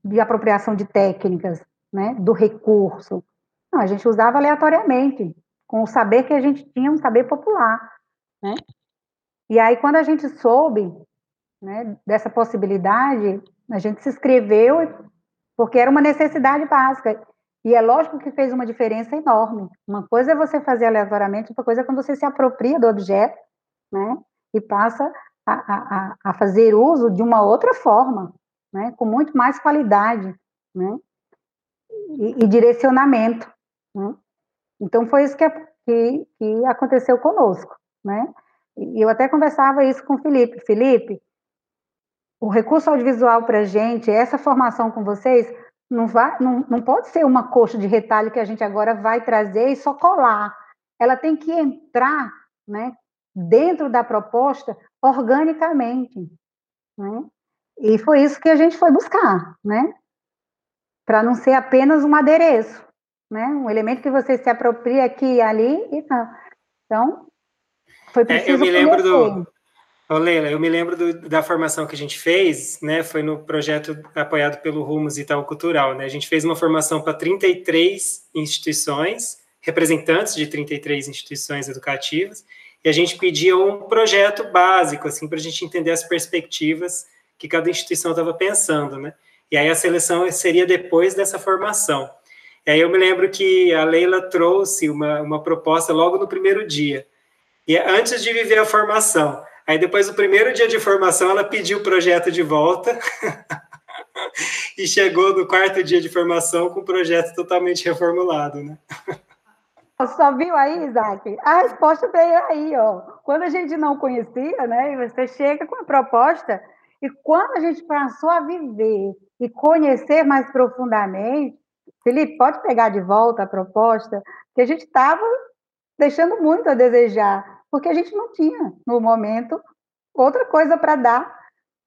de apropriação de técnicas, né? Do recurso. Não, a gente usava aleatoriamente, com o saber que a gente tinha, um saber popular, né? E aí, quando a gente soube né, dessa possibilidade, a gente se inscreveu porque era uma necessidade básica. E é lógico que fez uma diferença enorme. Uma coisa é você fazer aleatoriamente, outra coisa é quando você se apropria do objeto, né? E passa a, a, a fazer uso de uma outra forma, né? Com muito mais qualidade, né? E, e direcionamento, né? Então foi isso que, que, que aconteceu conosco, né? E eu até conversava isso com o Felipe. Felipe, o recurso audiovisual para gente, essa formação com vocês, não, vai, não, não pode ser uma coxa de retalho que a gente agora vai trazer e só colar. Ela tem que entrar né, dentro da proposta organicamente. Né? E foi isso que a gente foi buscar, né? Para não ser apenas um adereço, né? Um elemento que você se apropria aqui e ali e não. Então, foi preciso. É, eu me lembro do, Ô, Leila, eu me lembro do, da formação que a gente fez, né? Foi no projeto apoiado pelo Rumos Itaú Cultural, né? A gente fez uma formação para 33 instituições, representantes de 33 instituições educativas, e a gente pedia um projeto básico, assim, para a gente entender as perspectivas que cada instituição estava pensando, né? E aí a seleção seria depois dessa formação. E aí eu me lembro que a Leila trouxe uma, uma proposta logo no primeiro dia, e antes de viver a formação. Aí depois do primeiro dia de formação, ela pediu o projeto de volta e chegou no quarto dia de formação com o projeto totalmente reformulado, né? Só viu aí, Isaac? A resposta veio aí, ó. Quando a gente não conhecia, né? E você chega com a proposta, e quando a gente passou a viver e conhecer mais profundamente, Felipe, pode pegar de volta a proposta, que a gente estava deixando muito a desejar, porque a gente não tinha, no momento, outra coisa para dar,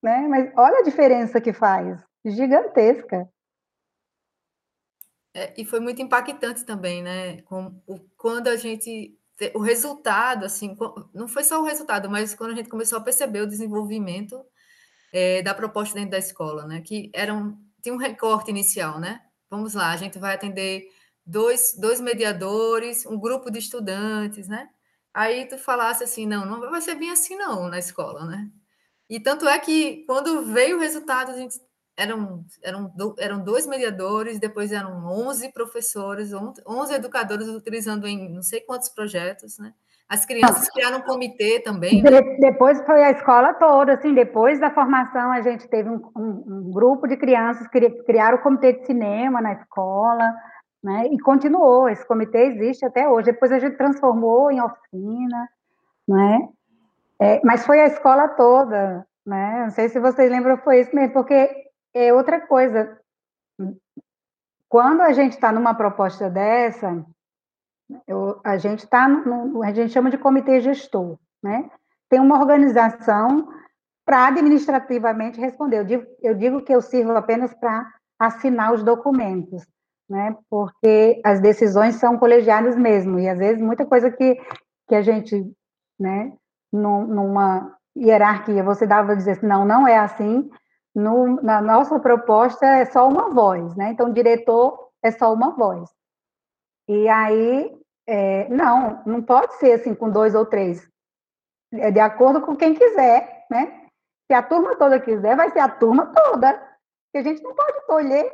né? Mas olha a diferença que faz, gigantesca. É, e foi muito impactante também, né? Com, o, quando a gente. O resultado, assim, não foi só o resultado, mas quando a gente começou a perceber o desenvolvimento é, da proposta dentro da escola, né? Que era um, tinha um recorte inicial, né? Vamos lá, a gente vai atender dois, dois mediadores, um grupo de estudantes, né? Aí tu falasse assim, não, não vai ser bem assim não na escola, né? E tanto é que quando veio o resultado, a gente eram, eram, eram dois mediadores, depois eram 11 professores, 11 educadores utilizando em não sei quantos projetos, né? As crianças criaram um comitê também. Né? Depois foi a escola toda, assim, depois da formação a gente teve um, um, um grupo de crianças que criaram o comitê de cinema na escola, né? E continuou, esse comitê existe até hoje. Depois a gente transformou em oficina, né? É, mas foi a escola toda, né? Não sei se vocês lembram, foi isso mesmo, porque é outra coisa. Quando a gente está numa proposta dessa, eu, a gente está, a gente chama de comitê gestor, né? Tem uma organização para administrativamente responder. Eu digo, eu digo que eu sirvo apenas para assinar os documentos, né? Porque as decisões são colegiadas mesmo, e às vezes muita coisa que, que a gente, né, numa hierarquia, você dava dizer assim, não, não é assim, no, na nossa proposta é só uma voz, né? Então, diretor é só uma voz. E aí, é, não, não pode ser assim com dois ou três. É de acordo com quem quiser, né? Se a turma toda quiser, vai ser a turma toda. Que a gente não pode escolher,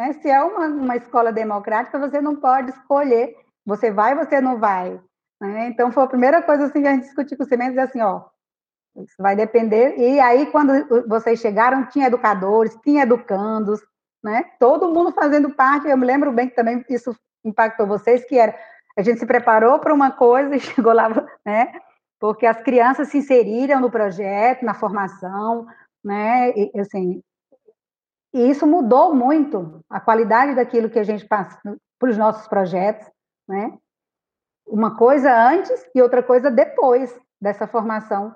né? Se é uma, uma escola democrática, você não pode escolher. Você vai, você não vai. Né? Então, foi a primeira coisa assim que a gente discutiu com o Sementes, assim, ó, isso vai depender. E aí, quando vocês chegaram, tinha educadores, tinha educandos, né? Todo mundo fazendo parte. Eu me lembro bem que também isso impactou vocês, que era a gente se preparou para uma coisa e chegou lá, né? Porque as crianças se inseriram no projeto, na formação, né? E, assim, e isso mudou muito a qualidade daquilo que a gente passa para os nossos projetos, né? Uma coisa antes e outra coisa depois dessa formação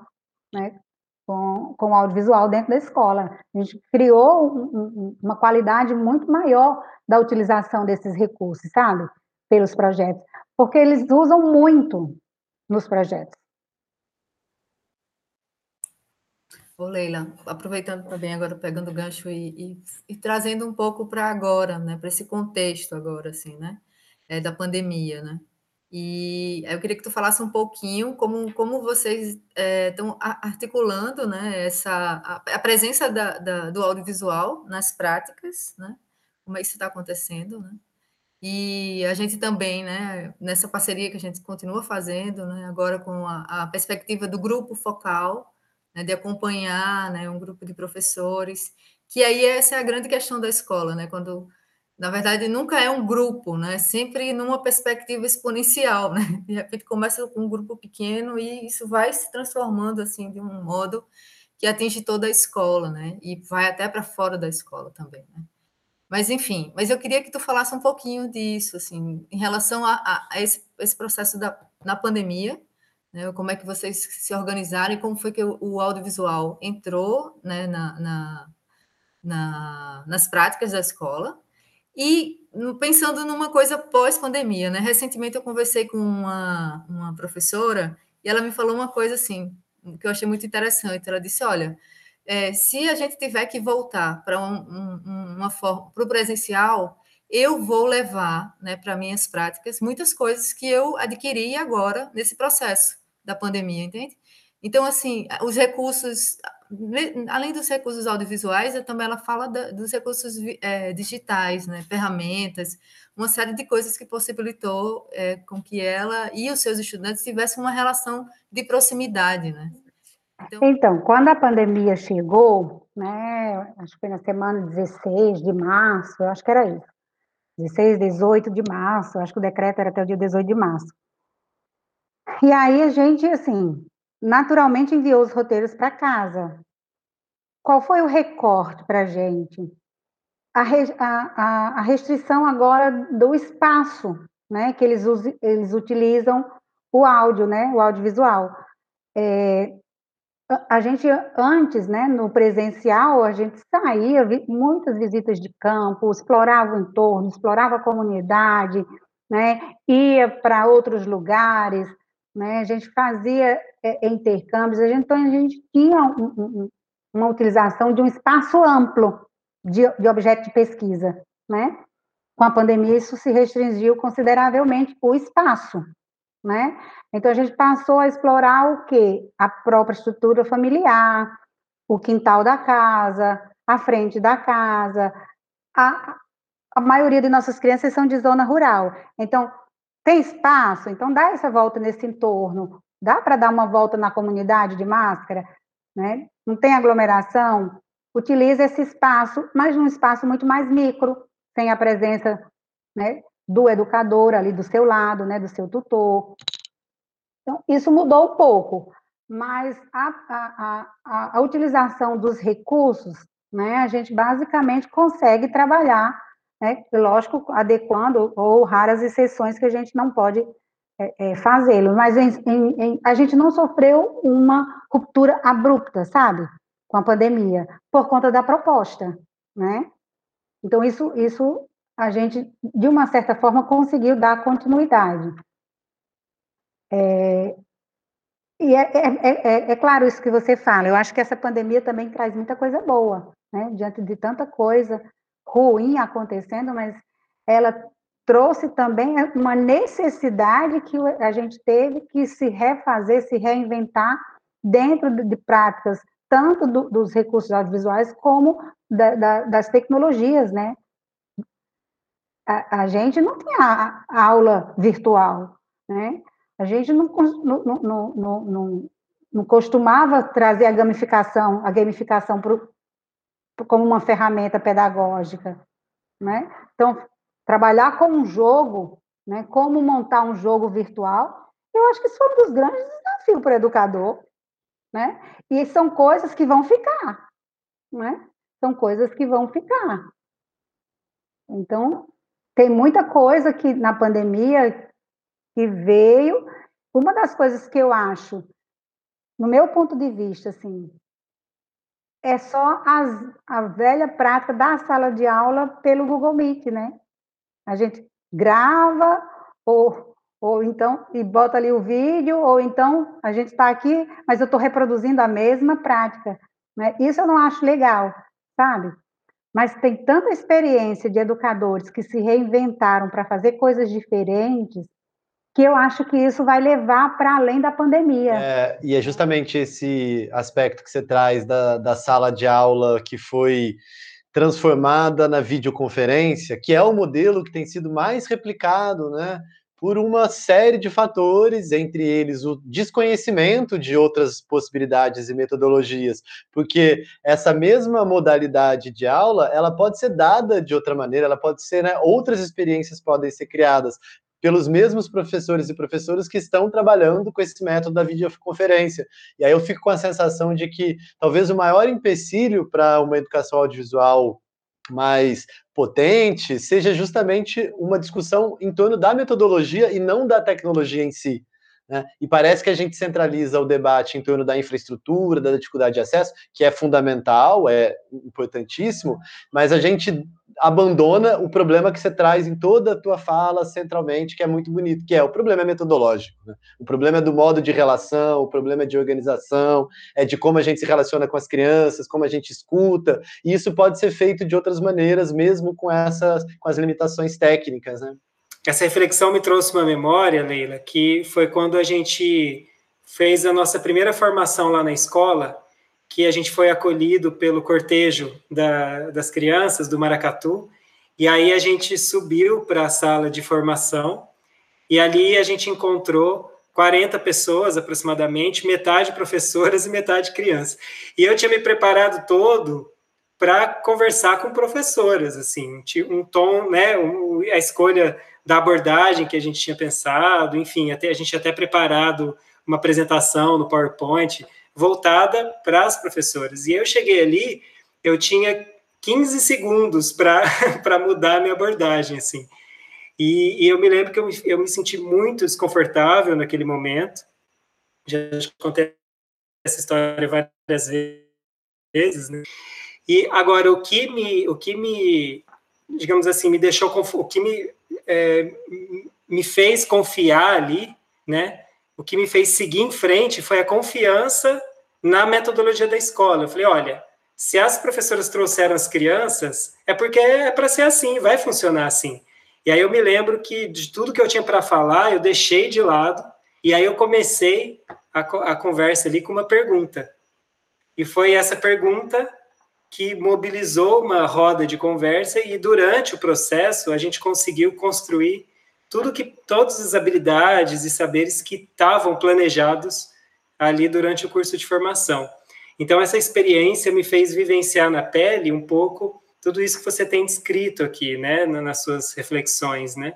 né, com, com o audiovisual dentro da escola. A gente criou um, uma qualidade muito maior da utilização desses recursos, sabe? Pelos projetos, porque eles usam muito nos projetos. Ô Leila, aproveitando também agora, pegando o gancho e, e, e trazendo um pouco para agora, né, para esse contexto agora, assim, né, é, da pandemia, né, e eu queria que tu falasse um pouquinho como, como vocês estão é, articulando né, essa, a, a presença da, da, do audiovisual nas práticas, né? Como é que isso está acontecendo, né? E a gente também, né, nessa parceria que a gente continua fazendo, né, agora com a, a perspectiva do grupo focal, né, de acompanhar né, um grupo de professores, que aí essa é a grande questão da escola, né, quando na verdade, nunca é um grupo, né? Sempre numa perspectiva exponencial, né? De repente começa com um grupo pequeno e isso vai se transformando assim de um modo que atinge toda a escola, né? E vai até para fora da escola também, né? Mas enfim, mas eu queria que tu falasse um pouquinho disso, assim, em relação a, a, a esse, esse, processo da na pandemia, né? Como é que vocês se organizaram e como foi que o, audiovisual entrou, né? Na, na, na, nas práticas da escola e pensando numa coisa pós-pandemia, né? Recentemente eu conversei com uma, uma professora e ela me falou uma coisa assim, que eu achei muito interessante. Ela disse: olha, é, se a gente tiver que voltar para um, um, uma forma, para o presencial, eu vou levar né, para minhas práticas muitas coisas que eu adquiri agora nesse processo. Da pandemia, entende? Então, assim, os recursos, além dos recursos audiovisuais, também ela fala da, dos recursos é, digitais, né, ferramentas, uma série de coisas que possibilitou é, com que ela e os seus estudantes tivessem uma relação de proximidade, né? Então, então quando a pandemia chegou, né, acho que foi na semana 16 de março, acho que era isso, 16, 18 de março, acho que o decreto era até o dia 18 de março. E aí a gente, assim, naturalmente enviou os roteiros para casa. Qual foi o recorte para a gente? A, a, restrição agora do espaço, né, que eles, eles utilizam o áudio, né, o audiovisual. É, a gente antes, né, no presencial, a gente saía, muitas visitas de campo, explorava o entorno, explorava a comunidade, né, ia para outros lugares, né, a gente fazia é, intercâmbios, a gente, então a gente tinha um, um, uma utilização de um espaço amplo de, de objeto de pesquisa, né? Com a pandemia isso se restringiu consideravelmente o espaço, né? Então a gente passou a explorar o que a própria estrutura familiar, o quintal da casa, a frente da casa. A, a maioria de nossas crianças são de zona rural. Então tem espaço, então dá essa volta nesse entorno. Dá para dar uma volta na comunidade de máscara, né? Não tem aglomeração. Utiliza esse espaço, mas num espaço muito mais micro, sem a presença, né, do educador ali do seu lado, né, do seu tutor. Então, isso mudou um pouco, mas a, a, a, a utilização dos recursos, né, a gente basicamente consegue trabalhar, né, lógico, adequando ou raras exceções que a gente não pode é, é, fazê-lo, mas em, em, em, a gente não sofreu uma ruptura abrupta, sabe, com a pandemia, por conta da proposta, né? Então, isso, isso a gente, de uma certa forma, conseguiu dar continuidade. É, e é, é, é, claro isso que você fala, eu acho que essa pandemia também traz muita coisa boa, né? Diante de tanta coisa ruim acontecendo, mas ela trouxe também uma necessidade que a gente teve que se refazer, se reinventar dentro de, práticas tanto do, dos recursos audiovisuais como da, da, das tecnologias, né? A, a gente não tinha aula virtual, né? A gente não, não, não, não, não costumava trazer a gamificação, a gamificação pro, como uma ferramenta pedagógica, né? Então, trabalhar com um jogo, né, como montar um jogo virtual, eu acho que isso foi um dos grandes desafios para o educador, né? E são coisas que vão ficar, né? São coisas que vão ficar. Então, tem muita coisa que na pandemia que veio. Uma das coisas que eu acho, no meu ponto de vista, assim, é só as, a velha prática da sala de aula pelo Google Meet, né? A gente grava ou, ou então e bota ali o vídeo, ou então a gente está aqui, mas eu estou reproduzindo a mesma prática. Né? Isso eu não acho legal, sabe? Mas tem tanta experiência de educadores que se reinventaram para fazer coisas diferentes que eu acho que isso vai levar para além da pandemia. É, e é justamente esse aspecto que você traz da, da sala de aula que foi transformada na videoconferência, que é o modelo que tem sido mais replicado, né? Por uma série de fatores, entre eles o desconhecimento de outras possibilidades e metodologias, porque essa mesma modalidade de aula, ela pode ser dada de outra maneira, ela pode ser, né, outras experiências podem ser criadas pelos mesmos professores e professoras que estão trabalhando com esse método da videoconferência. E aí eu fico com a sensação de que talvez o maior empecilho para uma educação audiovisual mais potente seja justamente uma discussão em torno da metodologia e não da tecnologia em si. Né? E parece que a gente centraliza o debate em torno da infraestrutura, da dificuldade de acesso, que é fundamental, é importantíssimo, mas a gente abandona o problema que você traz em toda a tua fala centralmente, que é muito bonito, que é o problema é metodológico. Né? O problema é do modo de relação, o problema é de organização, é de como a gente se relaciona com as crianças, como a gente escuta, e isso pode ser feito de outras maneiras, mesmo com essas, com as limitações técnicas, né? Essa reflexão me trouxe uma memória, Leila, que foi quando a gente fez a nossa primeira formação lá na escola, que a gente foi acolhido pelo cortejo da, das crianças do Maracatu, e aí a gente subiu para a sala de formação, e ali a gente encontrou 40 pessoas aproximadamente, metade professoras e metade crianças. E eu tinha me preparado todo para conversar com professoras, assim, um tom, né, a escolha da abordagem que a gente tinha pensado, enfim, até a gente até preparado uma apresentação no PowerPoint voltada para as professoras. E eu cheguei ali, eu tinha 15 segundos para mudar a minha abordagem, assim. E, e, eu me lembro que eu, eu me senti muito desconfortável naquele momento. Já contei essa história várias vezes, né? E agora o que me, o que me, digamos assim, me deixou, o que me, é, me fez confiar ali, né? O que me fez seguir em frente foi a confiança na metodologia da escola. Eu falei, olha, se as professoras trouxeram as crianças, é porque é para ser assim, vai funcionar assim. E aí eu me lembro que de tudo que eu tinha para falar, eu deixei de lado, e aí eu comecei a, a conversa ali com uma pergunta. E foi essa pergunta que mobilizou uma roda de conversa e durante o processo a gente conseguiu construir tudo que todas as habilidades e saberes que estavam planejados ali durante o curso de formação. Então essa experiência me fez vivenciar na pele um pouco tudo isso que você tem descrito aqui, né, nas suas reflexões, né?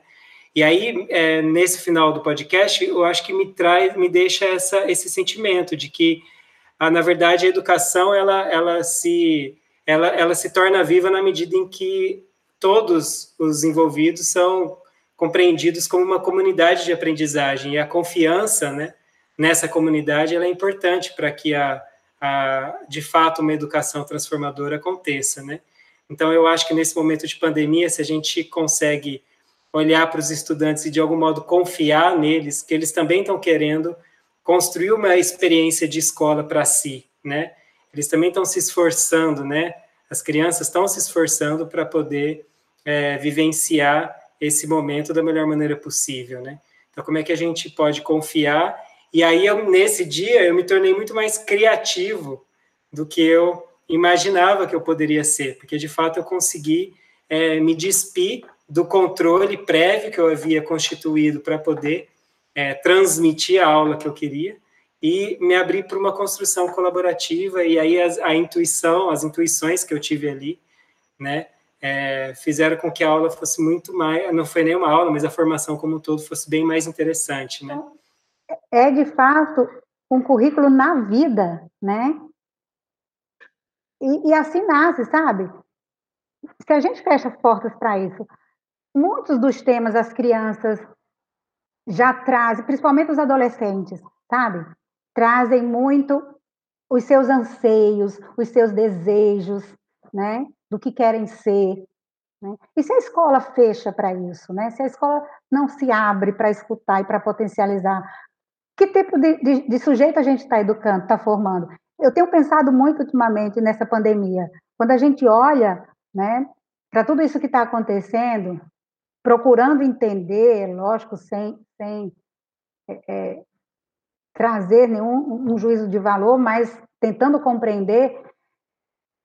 E aí, é, nesse final do podcast, eu acho que me traz, me deixa essa, esse sentimento de que, ah, na verdade, a educação ela, ela se ela, ela se torna viva na medida em que todos os envolvidos são compreendidos como uma comunidade de aprendizagem e a confiança, né, nessa comunidade é importante para que a, a, de fato uma educação transformadora aconteça, né? Então eu acho que nesse momento de pandemia, se a gente consegue olhar para os estudantes e de algum modo confiar neles, que eles também estão querendo construir uma experiência de escola para si, né? eles também estão se esforçando, né? As crianças estão se esforçando para poder é, vivenciar esse momento da melhor maneira possível, né? Então, como é que a gente pode confiar? E aí, eu, nesse dia, eu me tornei muito mais criativo do que eu imaginava que eu poderia ser, porque de fato eu consegui é, me despir do controle prévio que eu havia constituído para poder é, transmitir a aula que eu queria e me abri para uma construção colaborativa e aí a, intuição, as intuições que eu tive ali, né, é, fizeram com que a aula fosse muito mais, não foi nem uma aula, mas a formação como um todo fosse bem mais interessante, né? É de fato um currículo na vida, né? E, e assim nasce, sabe? Se a gente fecha as portas para isso, muitos dos temas as crianças já trazem, principalmente os adolescentes, sabe? trazem muito os seus anseios, os seus desejos, né, do que querem ser. Né? E se a escola fecha para isso, né? Se a escola não se abre para escutar e para potencializar, que tipo de, de, de sujeito a gente está educando, está formando? Eu tenho pensado muito ultimamente nessa pandemia. Quando a gente olha, né, para tudo isso que está acontecendo, procurando entender, lógico, sem, sem é, é trazer nenhum um juízo de valor, mas tentando compreender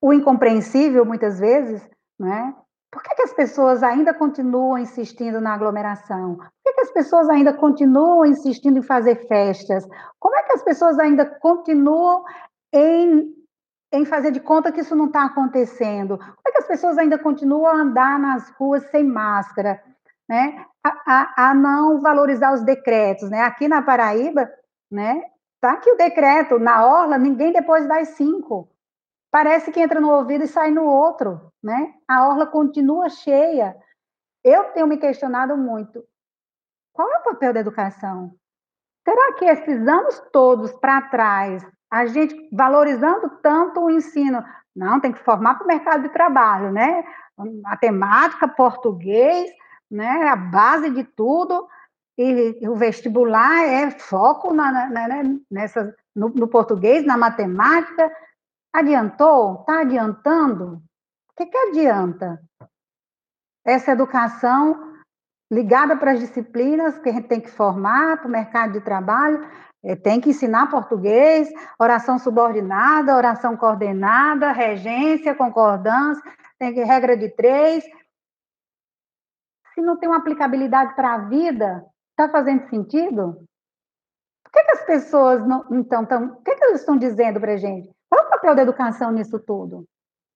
o incompreensível muitas vezes, né? Por que, que as pessoas ainda continuam insistindo na aglomeração? Por que, que as pessoas ainda continuam insistindo em fazer festas? Como é que as pessoas ainda continuam em, em fazer de conta que isso não está acontecendo? Como é que as pessoas ainda continuam a andar nas ruas sem máscara? Né? A, a, a não valorizar os decretos. Né? Aqui na Paraíba, né? Tá aqui o decreto, na orla, ninguém depois das cinco. Parece que entra no ouvido e sai no outro, né? A orla continua cheia. Eu tenho me questionado muito. Qual é o papel da educação? Será que esses anos todos para trás, a gente valorizando tanto o ensino, não, tem que formar para o mercado de trabalho, né? Matemática, português, né? A base de tudo e o vestibular é foco na, na, na, nessa, no, no, português, na matemática. Adiantou? Está adiantando? O que, que adianta? Essa educação ligada para as disciplinas que a gente tem que formar para o mercado de trabalho, é, tem que ensinar português, oração subordinada, oração coordenada, regência, concordância, tem que regra de três. Se não tem uma aplicabilidade para a vida, está fazendo sentido? Por que, que as pessoas não. Então, tão, o que, que eles estão dizendo para a gente? Qual é o papel da educação nisso tudo?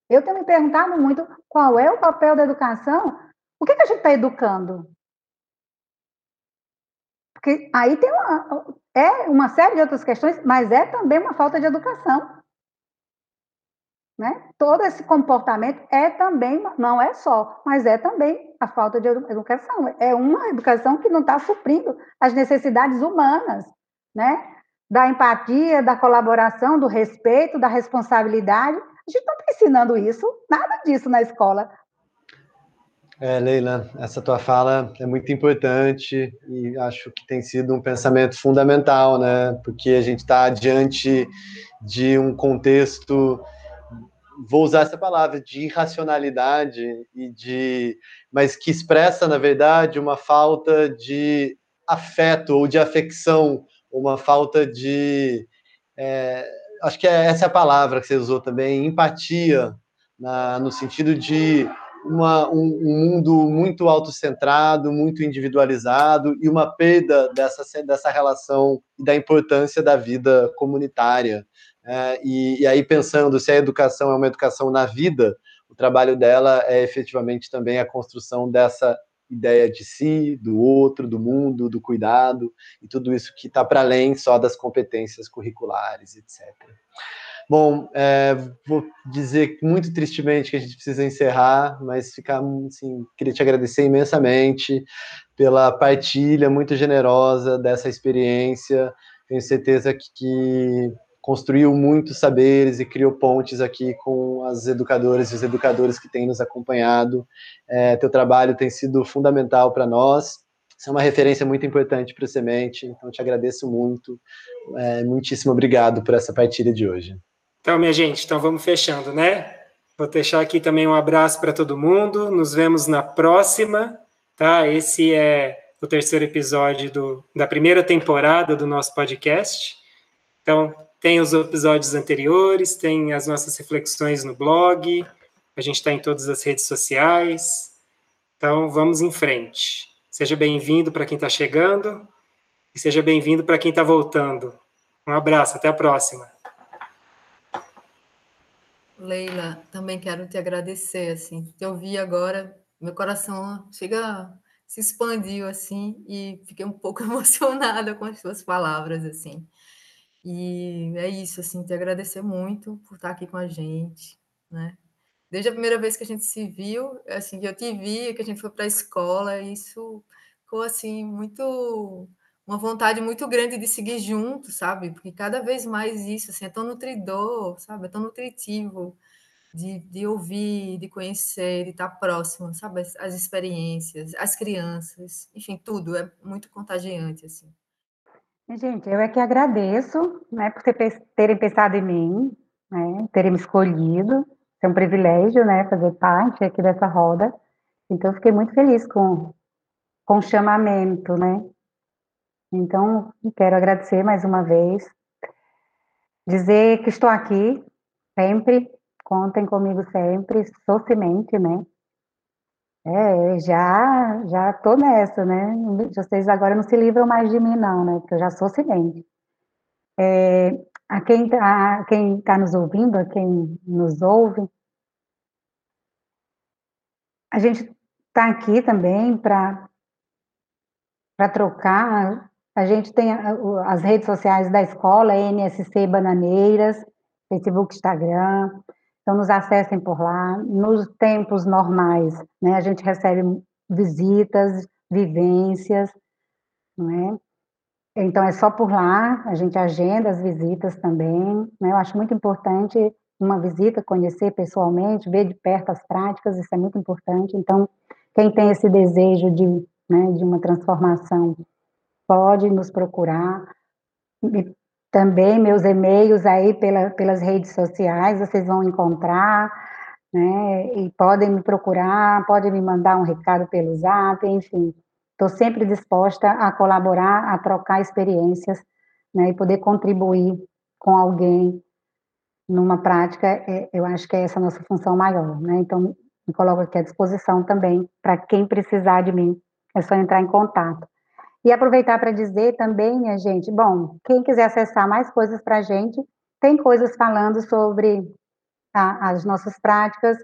Eu tenho me perguntado muito qual é o papel da educação. O que, que a gente está educando? Porque aí tem uma, é uma série de outras questões, mas é também uma falta de educação. Né? Todo esse comportamento é também, não é só, mas é também a falta de educação. É uma educação que não está suprindo as necessidades humanas, né? Da empatia, da colaboração, do respeito, da responsabilidade. A gente não está ensinando isso, nada disso na escola. É, Leila, essa tua fala é muito importante e acho que tem sido um pensamento fundamental, né? Porque a gente está diante de um contexto, vou usar essa palavra, de irracionalidade e de, mas que expressa na verdade uma falta de afeto ou de afecção, uma falta de, é, acho que é, essa é a palavra que você usou também, empatia, na, no sentido de uma, um, um, mundo muito autocentrado, muito individualizado e uma perda dessa, dessa relação e da importância da vida comunitária. É, e, e, aí, pensando se a educação é uma educação na vida, o trabalho dela é efetivamente também a construção dessa ideia de si, do outro, do mundo, do cuidado e tudo isso que está para além só das competências curriculares, etc. Bom, é, vou dizer muito tristemente que a gente precisa encerrar, mas ficar, assim, queria te agradecer imensamente pela partilha muito generosa dessa experiência. Tenho certeza que, que construiu muitos saberes e criou pontes aqui com as educadoras e os educadores que têm nos acompanhado. É, teu trabalho tem sido fundamental para nós. Isso é uma referência muito importante para o Semente, então te agradeço muito. É, muitíssimo obrigado por essa partilha de hoje. Então, minha gente, então vamos fechando, né? Vou deixar aqui também um abraço para todo mundo. Nos vemos na próxima, tá? Esse é o terceiro episódio do, da primeira temporada do nosso podcast. Então, tem os episódios anteriores, tem as nossas reflexões no blog, a gente está em todas as redes sociais. Então, vamos em frente. Seja bem-vindo para quem está chegando e seja bem-vindo para quem está voltando. Um abraço, até a próxima. Leila, também quero te agradecer, assim, te ouvir agora, meu coração chega, se expandiu, assim, e fiquei um pouco emocionada com as suas palavras, assim. E é isso, assim, te agradecer muito por estar aqui com a gente, né? Desde a primeira vez que a gente se viu, assim, que eu te vi, que a gente foi para a escola, isso ficou, assim, muito uma vontade muito grande de seguir junto, sabe? Porque cada vez mais isso assim, é tão nutridor, sabe? É tão nutritivo de, de ouvir, de conhecer, de estar próximo, sabe? As, as experiências, as crianças, enfim, tudo é muito contagiante, assim. Gente, eu é que agradeço, né, por ter, terem pensado em mim, né, terem me escolhido. É um privilégio, né, fazer parte aqui dessa roda. Então, fiquei muito feliz com, com o chamamento, né, então, quero agradecer mais uma vez, dizer que estou aqui sempre, contem comigo sempre, sou semente, né? É, já já tô nessa, né? Vocês agora não se livram mais de mim, não, né? Porque eu já sou semente. É, a quem está quem tá nos ouvindo, a quem nos ouve, a gente está aqui também para trocar a gente tem as redes sociais da escola, NSC Bananeiras, Facebook, Instagram. Então, nos acessem por lá. Nos tempos normais, né, a gente recebe visitas, vivências, não é? Então, é só por lá, a gente agenda as visitas também. Né? Eu acho muito importante uma visita, conhecer pessoalmente, ver de perto as práticas, isso é muito importante. Então, quem tem esse desejo de, né, de uma transformação pode nos procurar. Também meus e-mails aí pela, pelas redes sociais, vocês vão encontrar, né? E podem me procurar, podem me mandar um recado pelo zap, enfim. estou sempre disposta a colaborar, a trocar experiências, né, e poder contribuir com alguém numa prática, é, eu acho que é essa a nossa função maior, né, então me coloco aqui à disposição também para quem precisar de mim, é só entrar em contato. E aproveitar para dizer também, minha gente, bom, quem quiser acessar mais coisas para a gente, tem coisas falando sobre a, as nossas práticas,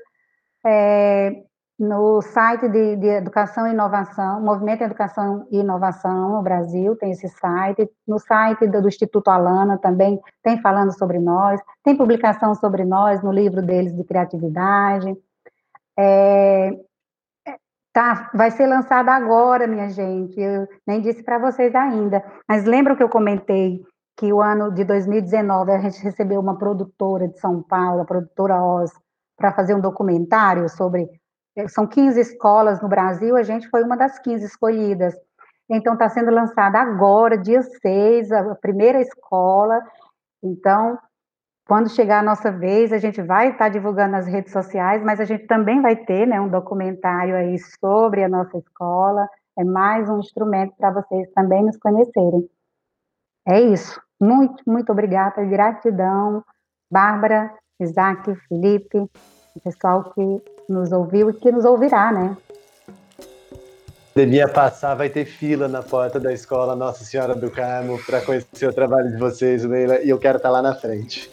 é, no site de, de, Educação e Inovação, Movimento Educação e Inovação no Brasil, tem esse site, no site do, do, Instituto Alana também tem falando sobre nós, tem publicação sobre nós no livro deles de criatividade. É, tá, vai ser lançada agora, minha gente, eu nem disse para vocês ainda, mas lembram que eu comentei que o ano de 2019 a gente recebeu uma produtora de São Paulo, a produtora Oz, para fazer um documentário sobre. Eh, são 15 escolas no Brasil, a gente foi uma das 15 escolhidas. Então, está sendo lançada agora, dia 6, a primeira escola. Então, quando chegar a nossa vez, a gente vai estar tá divulgando nas redes sociais, mas a gente também vai ter né, um documentário aí sobre a nossa escola. É mais um instrumento para vocês também nos conhecerem. É isso. Muito, muito obrigada, gratidão, Bárbara, Isaac, Felipe, o pessoal que nos ouviu e que nos ouvirá, né? Devia passar, vai ter fila na porta da escola Nossa Senhora do Carmo para conhecer o trabalho de vocês, Leila, e eu quero estar tá lá na frente.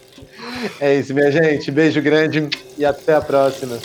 É isso, minha gente. Beijo grande e até a próxima.